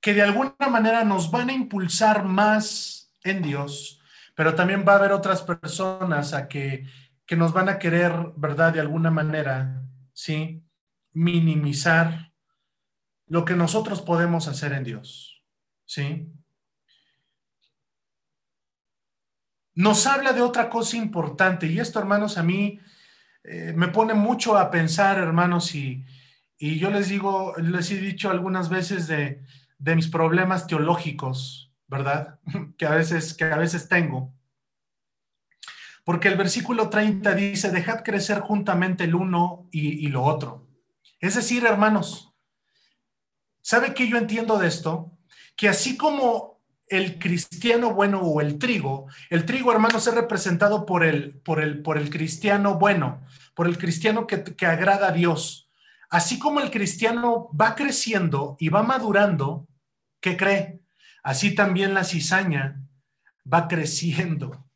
Que de alguna manera nos van a impulsar más en Dios pero también va a haber otras personas a que, que nos van a querer, ¿verdad? De alguna manera, ¿sí? Minimizar lo que nosotros podemos hacer en Dios, ¿sí? Nos habla de otra cosa importante y esto, hermanos, a mí eh, me pone mucho a pensar, hermanos, y, y yo les digo, les he dicho algunas veces de, de mis problemas teológicos, ¿verdad? Que a veces, que a veces tengo. Porque el versículo 30 dice, dejad crecer juntamente el uno y, y lo otro. Es decir, hermanos, ¿sabe qué yo entiendo de esto? Que así como el cristiano bueno o el trigo. El trigo, hermanos, es representado por el, por el, por el cristiano bueno, por el cristiano que, que agrada a Dios. Así como el cristiano va creciendo y va madurando, ¿qué cree? Así también la cizaña va creciendo.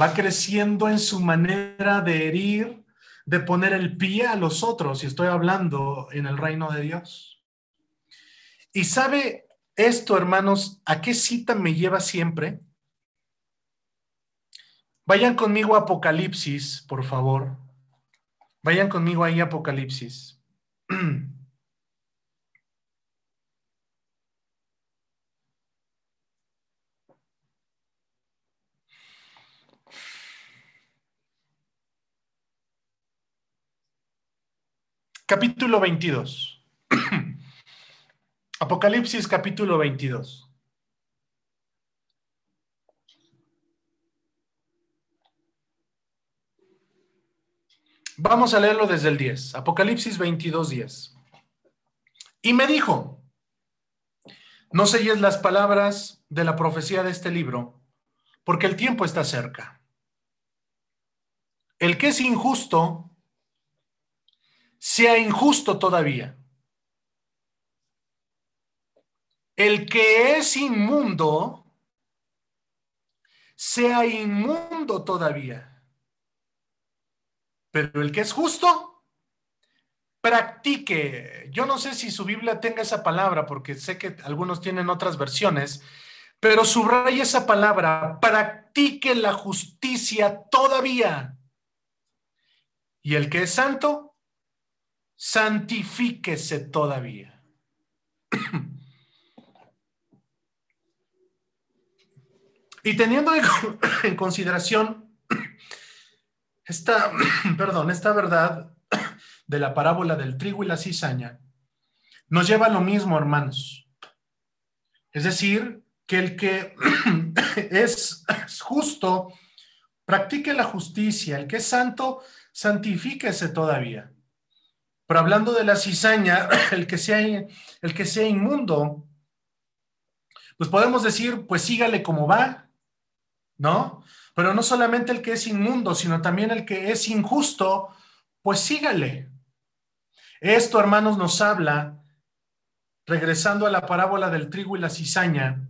Va creciendo en su manera de herir, de poner el pie a los otros, y estoy hablando en el reino de Dios. Y sabe esto, hermanos, ¿a qué cita me lleva siempre? Vayan conmigo a Apocalipsis, por favor. Vayan conmigo ahí a Apocalipsis. Capítulo 22. Apocalipsis capítulo 22. Vamos a leerlo desde el 10. Apocalipsis 22, 10. Y me dijo, no selles las palabras de la profecía de este libro, porque el tiempo está cerca. El que es injusto, sea injusto todavía. El que es inmundo, sea inmundo todavía. Pero el que es justo, practique. Yo no sé si su Biblia tenga esa palabra, porque sé que algunos tienen otras versiones, pero subraya esa palabra, practique la justicia todavía. Y el que es santo, santifíquese todavía. y teniendo en consideración esta, perdón, esta verdad de la parábola del trigo y la cizaña, nos lleva a lo mismo, hermanos. Es decir, que el que es justo, practique la justicia, el que es santo, santifíquese todavía. Pero hablando de la cizaña, el que sea, el que sea inmundo, pues podemos decir, pues sígale como va, ¿no? Pero no solamente el que es inmundo, sino también el que es injusto, pues sígale. Esto, hermanos, nos habla, regresando a la parábola del trigo y la cizaña,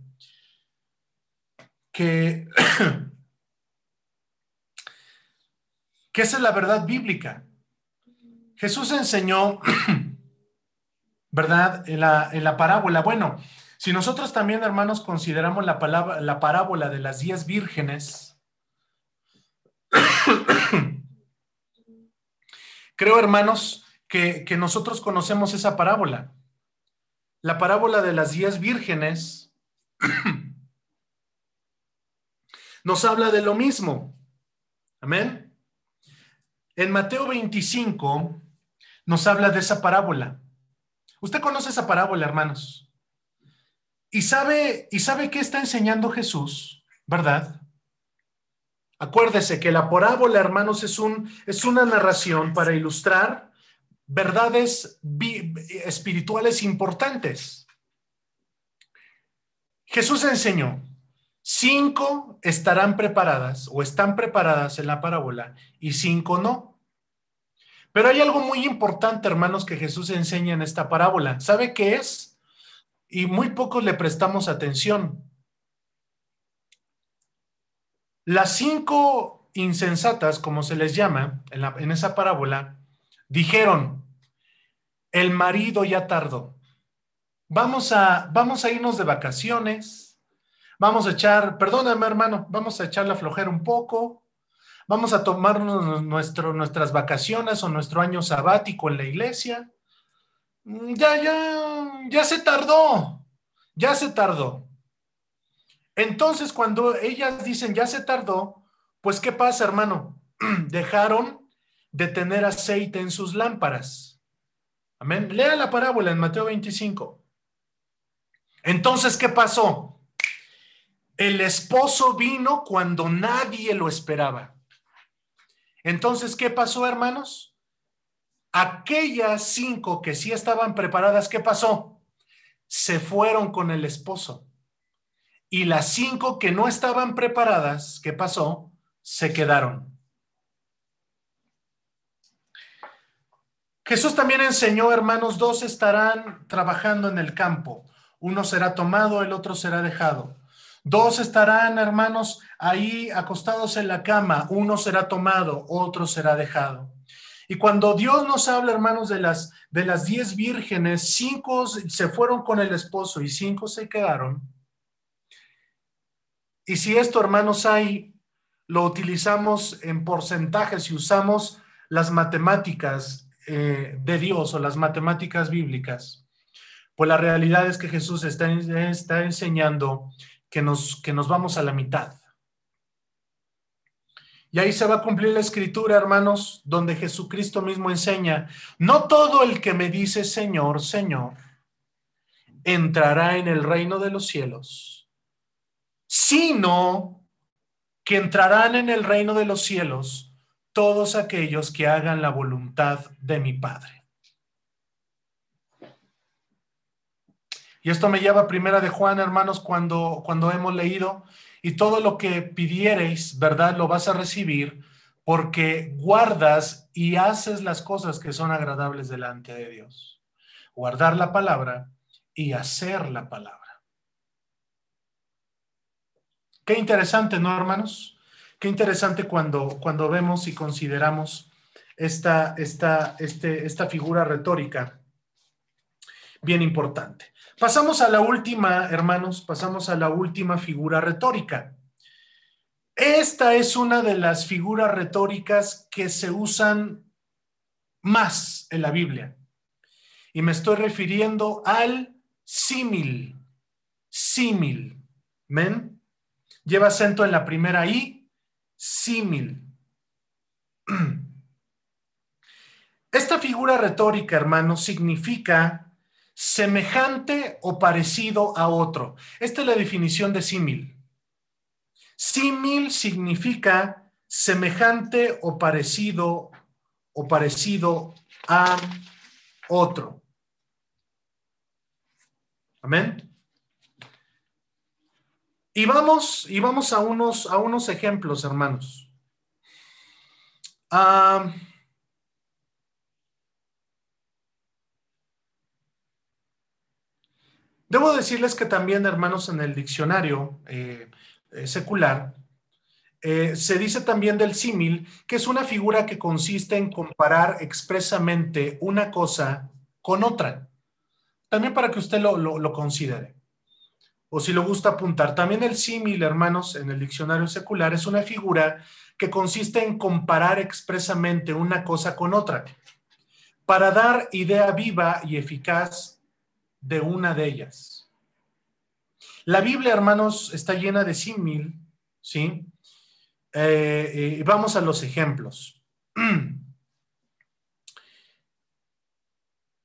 que, que esa es la verdad bíblica. Jesús enseñó, ¿verdad? En la, parábola. Bueno, si nosotros también, hermanos, consideramos la, palabra, la parábola de las diez vírgenes, creo, hermanos, que, que nosotros conocemos esa parábola. La parábola de las diez vírgenes nos habla de lo mismo. Amén. En Mateo 25, nos habla de esa parábola. Usted conoce esa parábola, hermanos. Y sabe, y sabe qué está enseñando Jesús, ¿verdad? Acuérdese que la parábola, hermanos, es, un, es una narración para ilustrar verdades espirituales importantes. Jesús enseñó, cinco estarán preparadas o están preparadas en la parábola y cinco no. Pero hay algo muy importante, hermanos, que Jesús enseña en esta parábola. ¿Sabe qué es? Y muy pocos le prestamos atención. Las cinco insensatas, como se les llama en, esa parábola, dijeron, el marido ya tardó. Vamos a, vamos a irnos de vacaciones. Vamos a echar, perdóname hermano, vamos a echar la flojera un poco vamos a tomarnos nuestro, nuestras vacaciones o nuestro año sabático en la iglesia. Mm, ya, ya, ya se tardó, ya se tardó. Entonces, cuando ellas dicen ya se tardó, pues ¿qué pasa, hermano? Dejaron de tener aceite en sus lámparas. Amén. Lea la parábola en Mateo 25. Entonces, ¿qué pasó? El esposo vino cuando nadie lo esperaba. Entonces, ¿qué pasó, hermanos? Aquellas cinco que sí estaban preparadas, ¿qué pasó? Se fueron con el esposo. y las cinco que no estaban preparadas, ¿qué pasó? Se quedaron. Jesús también enseñó, hermanos, dos estarán trabajando en el campo. Uno será tomado, el otro será dejado. Dos estarán, hermanos, ahí acostados en la cama. Uno será tomado, otro será dejado. Y cuando Dios nos habla, hermanos, de las, de las diez vírgenes, cinco se fueron con el esposo y cinco se quedaron. Y si esto, hermanos, hay, lo utilizamos en porcentajes y usamos las matemáticas eh, de Dios o las matemáticas bíblicas, pues la realidad es que Jesús está, está enseñando que nos, que nos vamos a la mitad. Y ahí se va a cumplir la escritura, hermanos, donde Jesucristo mismo enseña, no todo el que me dice Señor, Señor, entrará en el reino de los cielos, sino que entrarán en el reino de los cielos todos aquellos que hagan la voluntad de mi Padre. Y esto me lleva a primera de Juan, hermanos, cuando, cuando hemos leído, y todo lo que pidiereis, ¿verdad? Lo vas a recibir porque guardas y haces las cosas que son agradables delante de Dios. Guardar la palabra y hacer la palabra. Qué interesante, ¿no, hermanos? Qué interesante cuando, cuando vemos y consideramos esta, esta, este, esta figura retórica bien importante. Pasamos a la última, hermanos, pasamos a la última figura retórica. Esta es una de las figuras retóricas que se usan más en la Biblia. Y me estoy refiriendo al símil. Símil. ¿Men? Lleva acento en la primera I, símil. Esta figura retórica, hermanos, significa semejante o parecido a otro. Esta es la definición de símil. Símil significa semejante o parecido o parecido a otro. Amén. Y vamos, y vamos a unos, a unos ejemplos, hermanos. Ah, debo decirles que también, hermanos, en el diccionario eh, eh, secular, eh, se dice también del símil, que es una figura que consiste en comparar expresamente una cosa con otra. También para que usted lo, lo considere o si le gusta apuntar. También el símil, hermanos, en el diccionario secular es una figura que consiste en comparar expresamente una cosa con otra para dar idea viva y eficaz de una de ellas. La Biblia, hermanos, está llena de símil, ¿sí? Eh, vamos a los ejemplos.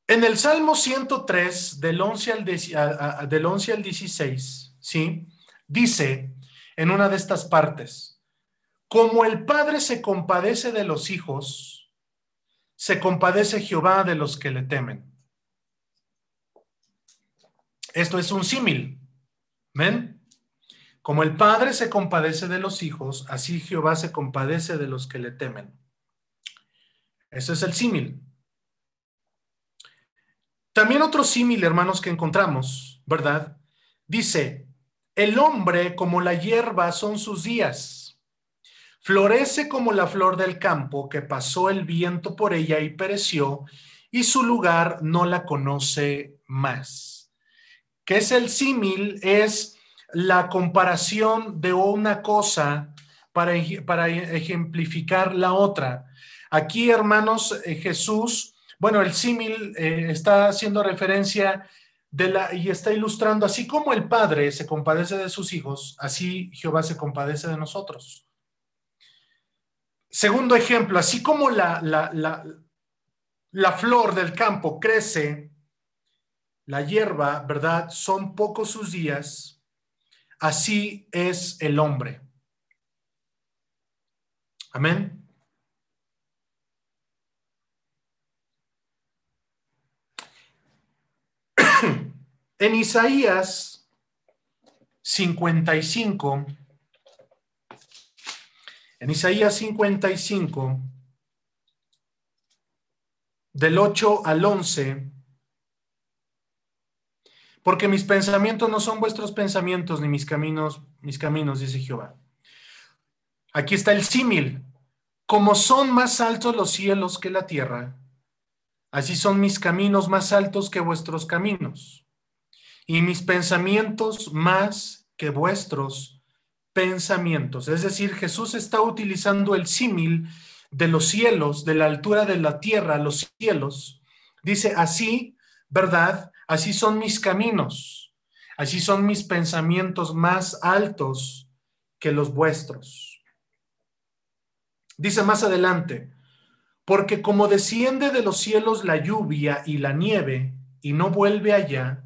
En el Salmo 103, del 11 al, del 11 al 16, ¿sí? Dice en una de estas partes, como el Padre se compadece de los hijos, se compadece Jehová de los que le temen. Esto es un símil. ¿Ven? Como el Padre se compadece de los hijos, así Jehová se compadece de los que le temen. Eso es el símil. También otro símil, hermanos, que encontramos, ¿verdad? Dice, el hombre como la hierba son sus días. Florece como la flor del campo que pasó el viento por ella y pereció, y su lugar no la conoce más. ¿Qué es el símil? Es la comparación de una cosa para, para ejemplificar la otra. Aquí, hermanos, eh, Jesús bueno, el símil eh, está haciendo referencia de la, y está ilustrando, así como el Padre se compadece de sus hijos, así Jehová se compadece de nosotros. Segundo ejemplo, así como la, la, la, la flor del campo crece, la hierba, ¿verdad? Son pocos sus días, así es el hombre. Amén. En Isaías 55, en Isaías 55, del 8 al 11, porque mis pensamientos no son vuestros pensamientos, ni mis caminos, mis caminos, dice Jehová. Aquí está el símil. Como son más altos los cielos que la tierra, así son mis caminos más altos que vuestros caminos, y mis pensamientos más que vuestros pensamientos. Es decir, Jesús está utilizando el símil de los cielos, de la altura de la tierra, los cielos. Dice, así, ¿verdad? Así son mis caminos, así son mis pensamientos más altos que los vuestros. Dice más adelante, porque como desciende de los cielos la lluvia y la nieve y no vuelve allá,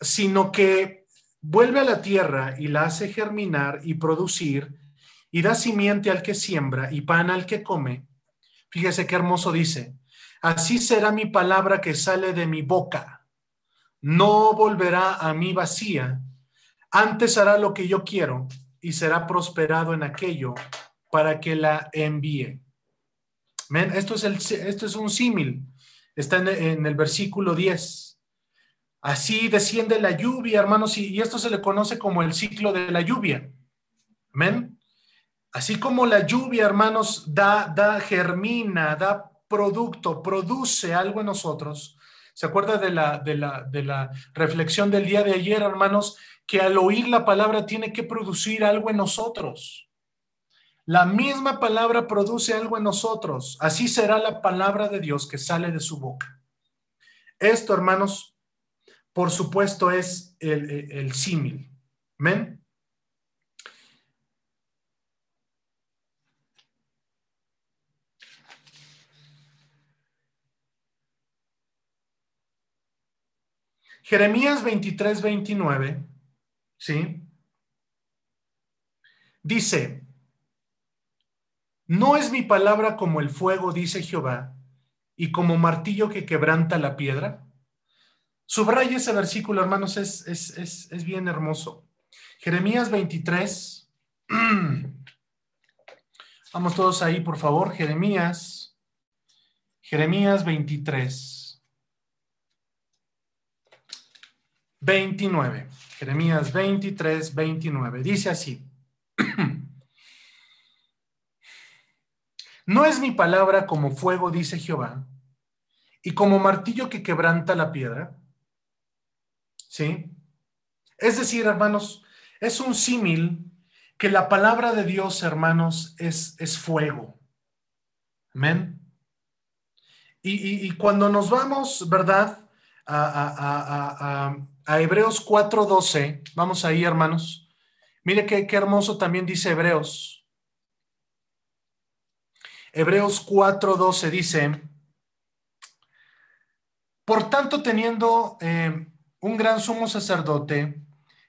sino que vuelve a la tierra y la hace germinar y producir y da simiente al que siembra y pan al que come. Fíjese qué hermoso dice, Así será mi palabra que sale de mi boca. No volverá a mí vacía. Antes hará lo que yo quiero y será prosperado en aquello para que la envíe. Esto es, el, esto es un símil. Está en, el versículo 10. Así desciende la lluvia, hermanos, y, y esto se le conoce como el ciclo de la lluvia. Amén. Así como la lluvia, hermanos, da, da, germina, da producto, produce algo en nosotros. ¿Se acuerda de la, de la, de la reflexión del día de ayer, hermanos? Que al oír la palabra tiene que producir algo en nosotros. La misma palabra produce algo en nosotros. Así será la palabra de Dios que sale de su boca. Esto, hermanos, por supuesto, es el, el símil. Amén. Jeremías 23, 29, ¿sí? Dice, no es mi palabra como el fuego, dice Jehová, y como martillo que quebranta la piedra. Subraya ese versículo, hermanos, es, es, es, es bien hermoso. Jeremías 23. Vamos todos ahí, por favor. Jeremías. Jeremías 23. 29. Jeremías 23, 29. Dice así. No es mi palabra como fuego, dice Jehová, y como martillo que quebranta la piedra. ¿Sí? Es decir, hermanos, es un símil que la palabra de Dios, hermanos, es, es fuego. Amén. Y, cuando nos vamos, ¿verdad? a, a Hebreos 4:12. Vamos ahí, hermanos. Mire qué, qué hermoso también dice Hebreos. Hebreos 4:12 dice, por tanto, teniendo eh, un gran sumo sacerdote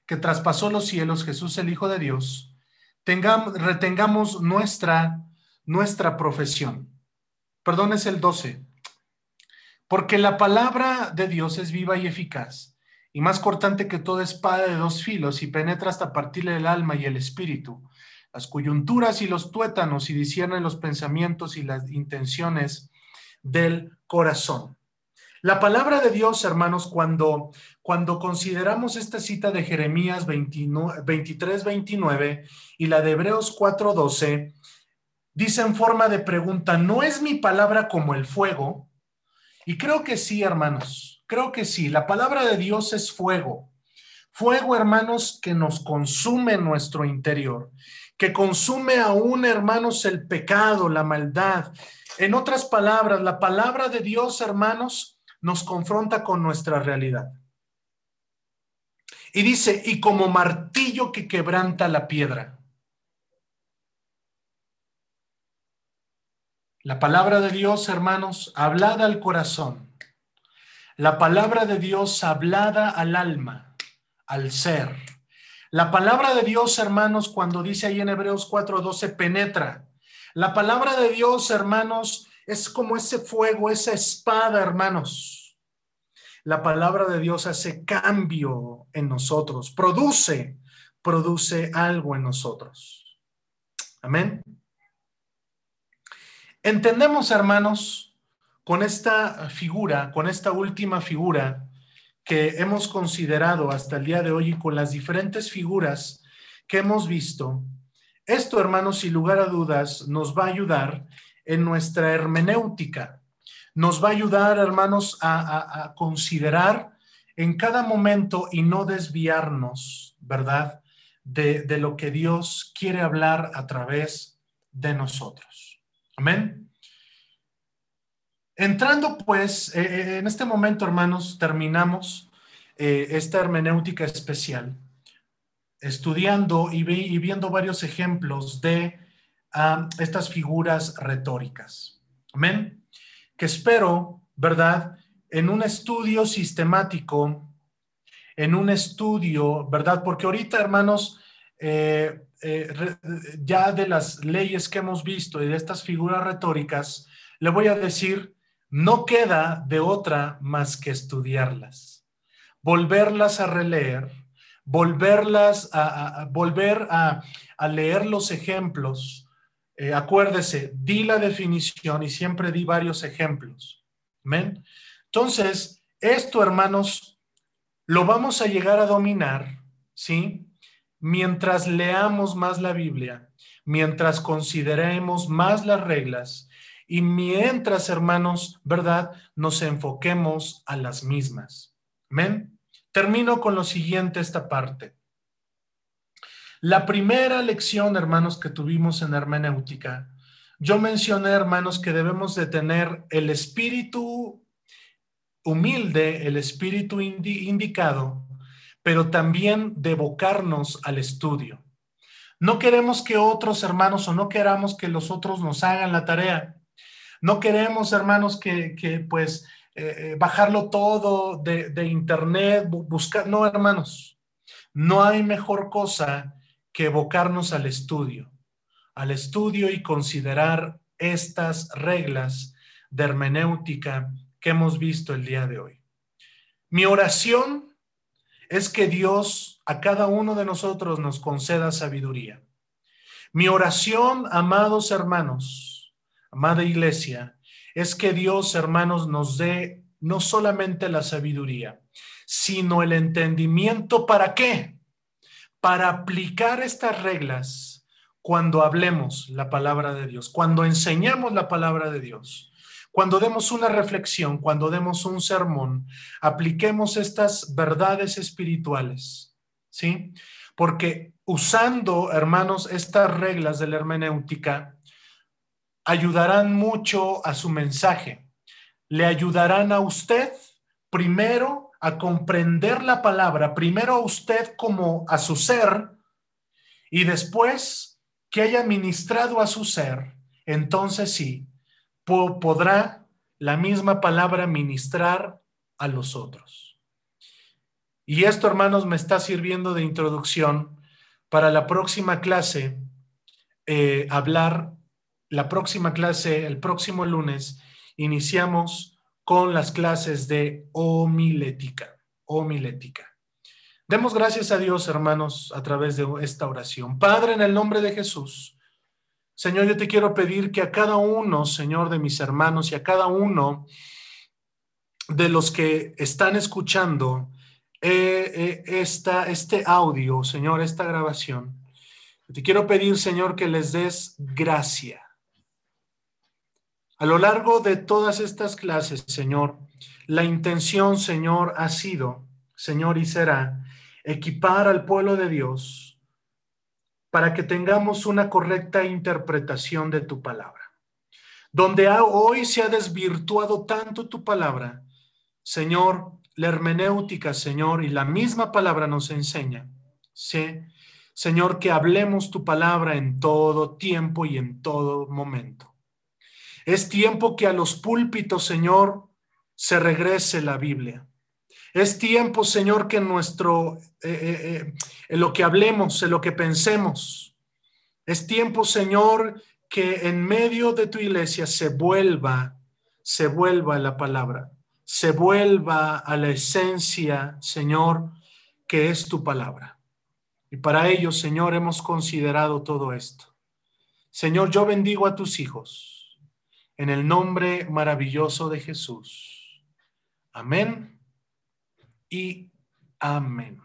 que traspasó los cielos, Jesús el Hijo de Dios, tengamos, retengamos nuestra, nuestra profesión. Perdón, es el 12. Porque la palabra de Dios es viva y eficaz y más cortante que toda espada de dos filos y penetra hasta partirle el alma y el espíritu, las coyunturas y los tuétanos y discierne los pensamientos y las intenciones del corazón. La palabra de Dios, hermanos, cuando, cuando consideramos esta cita de Jeremías 23, 29 y la de Hebreos 4, 12, dice en forma de pregunta, ¿no es mi palabra como el fuego? Y creo que sí, hermanos. Creo que sí, la palabra de Dios es fuego. Fuego, hermanos, que nos consume nuestro interior, que consume aún, hermanos, el pecado, la maldad. En otras palabras, la palabra de Dios, hermanos, nos confronta con nuestra realidad. Y dice, y como martillo que quebranta la piedra. La palabra de Dios, hermanos, hablada al corazón, la palabra de Dios hablada al alma, al ser. La palabra de Dios, hermanos, cuando dice ahí en Hebreos 4:12, penetra. La palabra de Dios, hermanos, es como ese fuego, esa espada, hermanos. la palabra de Dios hace cambio en nosotros, produce, produce algo en nosotros. Amén. Entendemos, hermanos, con esta figura, con esta última figura que hemos considerado hasta el día de hoy y con las diferentes figuras que hemos visto, esto, hermanos, sin lugar a dudas, nos va a ayudar en nuestra hermenéutica. Nos va a ayudar, hermanos, a, considerar en cada momento y no desviarnos, ¿verdad? De, de, lo que Dios quiere hablar a través de nosotros. Amén. Entrando pues, eh, eh, en este momento, hermanos, terminamos eh, esta hermenéutica especial, estudiando y, viendo varios ejemplos de ah, estas figuras retóricas. Amén. Que espero, ¿verdad? En un estudio sistemático, en un estudio, ¿verdad? Porque ahorita, hermanos, ya de las leyes que hemos visto y de estas figuras retóricas, le voy a decir no queda de otra más que estudiarlas, volverlas a releer, volverlas a, volver a, leer los ejemplos. Eh, acuérdese, di la definición y siempre di varios ejemplos. Entonces, esto, hermanos, lo vamos a llegar a dominar, ¿sí? Mientras leamos más la Biblia, mientras consideremos más las reglas y mientras, hermanos, ¿verdad? Nos enfoquemos a las mismas. Amén. Termino con lo siguiente, esta parte. La primera lección, hermanos, que tuvimos en hermenéutica, yo mencioné, hermanos, que debemos de tener el espíritu humilde, el espíritu indicado, pero también de evocarnos al estudio. No queremos que otros hermanos o no queramos que los otros nos hagan la tarea. No queremos, hermanos, que, pues eh, eh, bajarlo todo de, internet, buscar, no, hermanos, no hay mejor cosa que evocarnos al estudio, al estudio y considerar estas reglas de hermenéutica que hemos visto el día de hoy. Mi oración es que Dios a cada uno de nosotros nos conceda sabiduría. Mi oración, amados hermanos, amada iglesia, es que Dios, hermanos, nos dé no solamente la sabiduría, sino el entendimiento para qué? Para aplicar estas reglas cuando hablemos la palabra de Dios, cuando enseñamos la palabra de Dios, cuando demos una reflexión, cuando demos un sermón, apliquemos estas verdades espirituales, ¿sí? Porque usando, hermanos, estas reglas de la hermenéutica, ayudarán mucho a su mensaje. Le ayudarán a usted primero a comprender la palabra, primero a usted como a su ser y después que haya ministrado a su ser, entonces sí, podrá la misma palabra ministrar a los otros. Y esto, hermanos, me está sirviendo de introducción para la próxima clase, eh, hablar la próxima clase, el próximo lunes, iniciamos con las clases de homilética. Homilética. Demos gracias a Dios, hermanos, a través de esta oración. Padre, en el nombre de Jesús, Señor, yo te quiero pedir que a cada uno, Señor, de mis hermanos y a cada uno de los que están escuchando eh, eh, esta, este audio, Señor, esta grabación, te quiero pedir, Señor, que les des gracia. A lo largo de todas estas clases, Señor, la intención, Señor, ha sido, Señor, y será equipar al pueblo de Dios para que tengamos una correcta interpretación de tu palabra. Donde hoy se ha desvirtuado tanto tu palabra, Señor, la hermenéutica, Señor, y la misma palabra nos enseña, ¿sí? Señor, que hablemos tu palabra en todo tiempo y en todo momento. Es tiempo que a los púlpitos, Señor, se regrese la Biblia. Es tiempo, Señor, que nuestro, eh, eh, eh, en lo que hablemos, en lo que pensemos, es tiempo, Señor, que en medio de tu iglesia se vuelva, se vuelva la palabra. se vuelva a la esencia, Señor, que es tu palabra. Y para ello, Señor, hemos considerado todo esto. Señor, yo bendigo a tus hijos en el nombre maravilloso de Jesús. Amén y amén.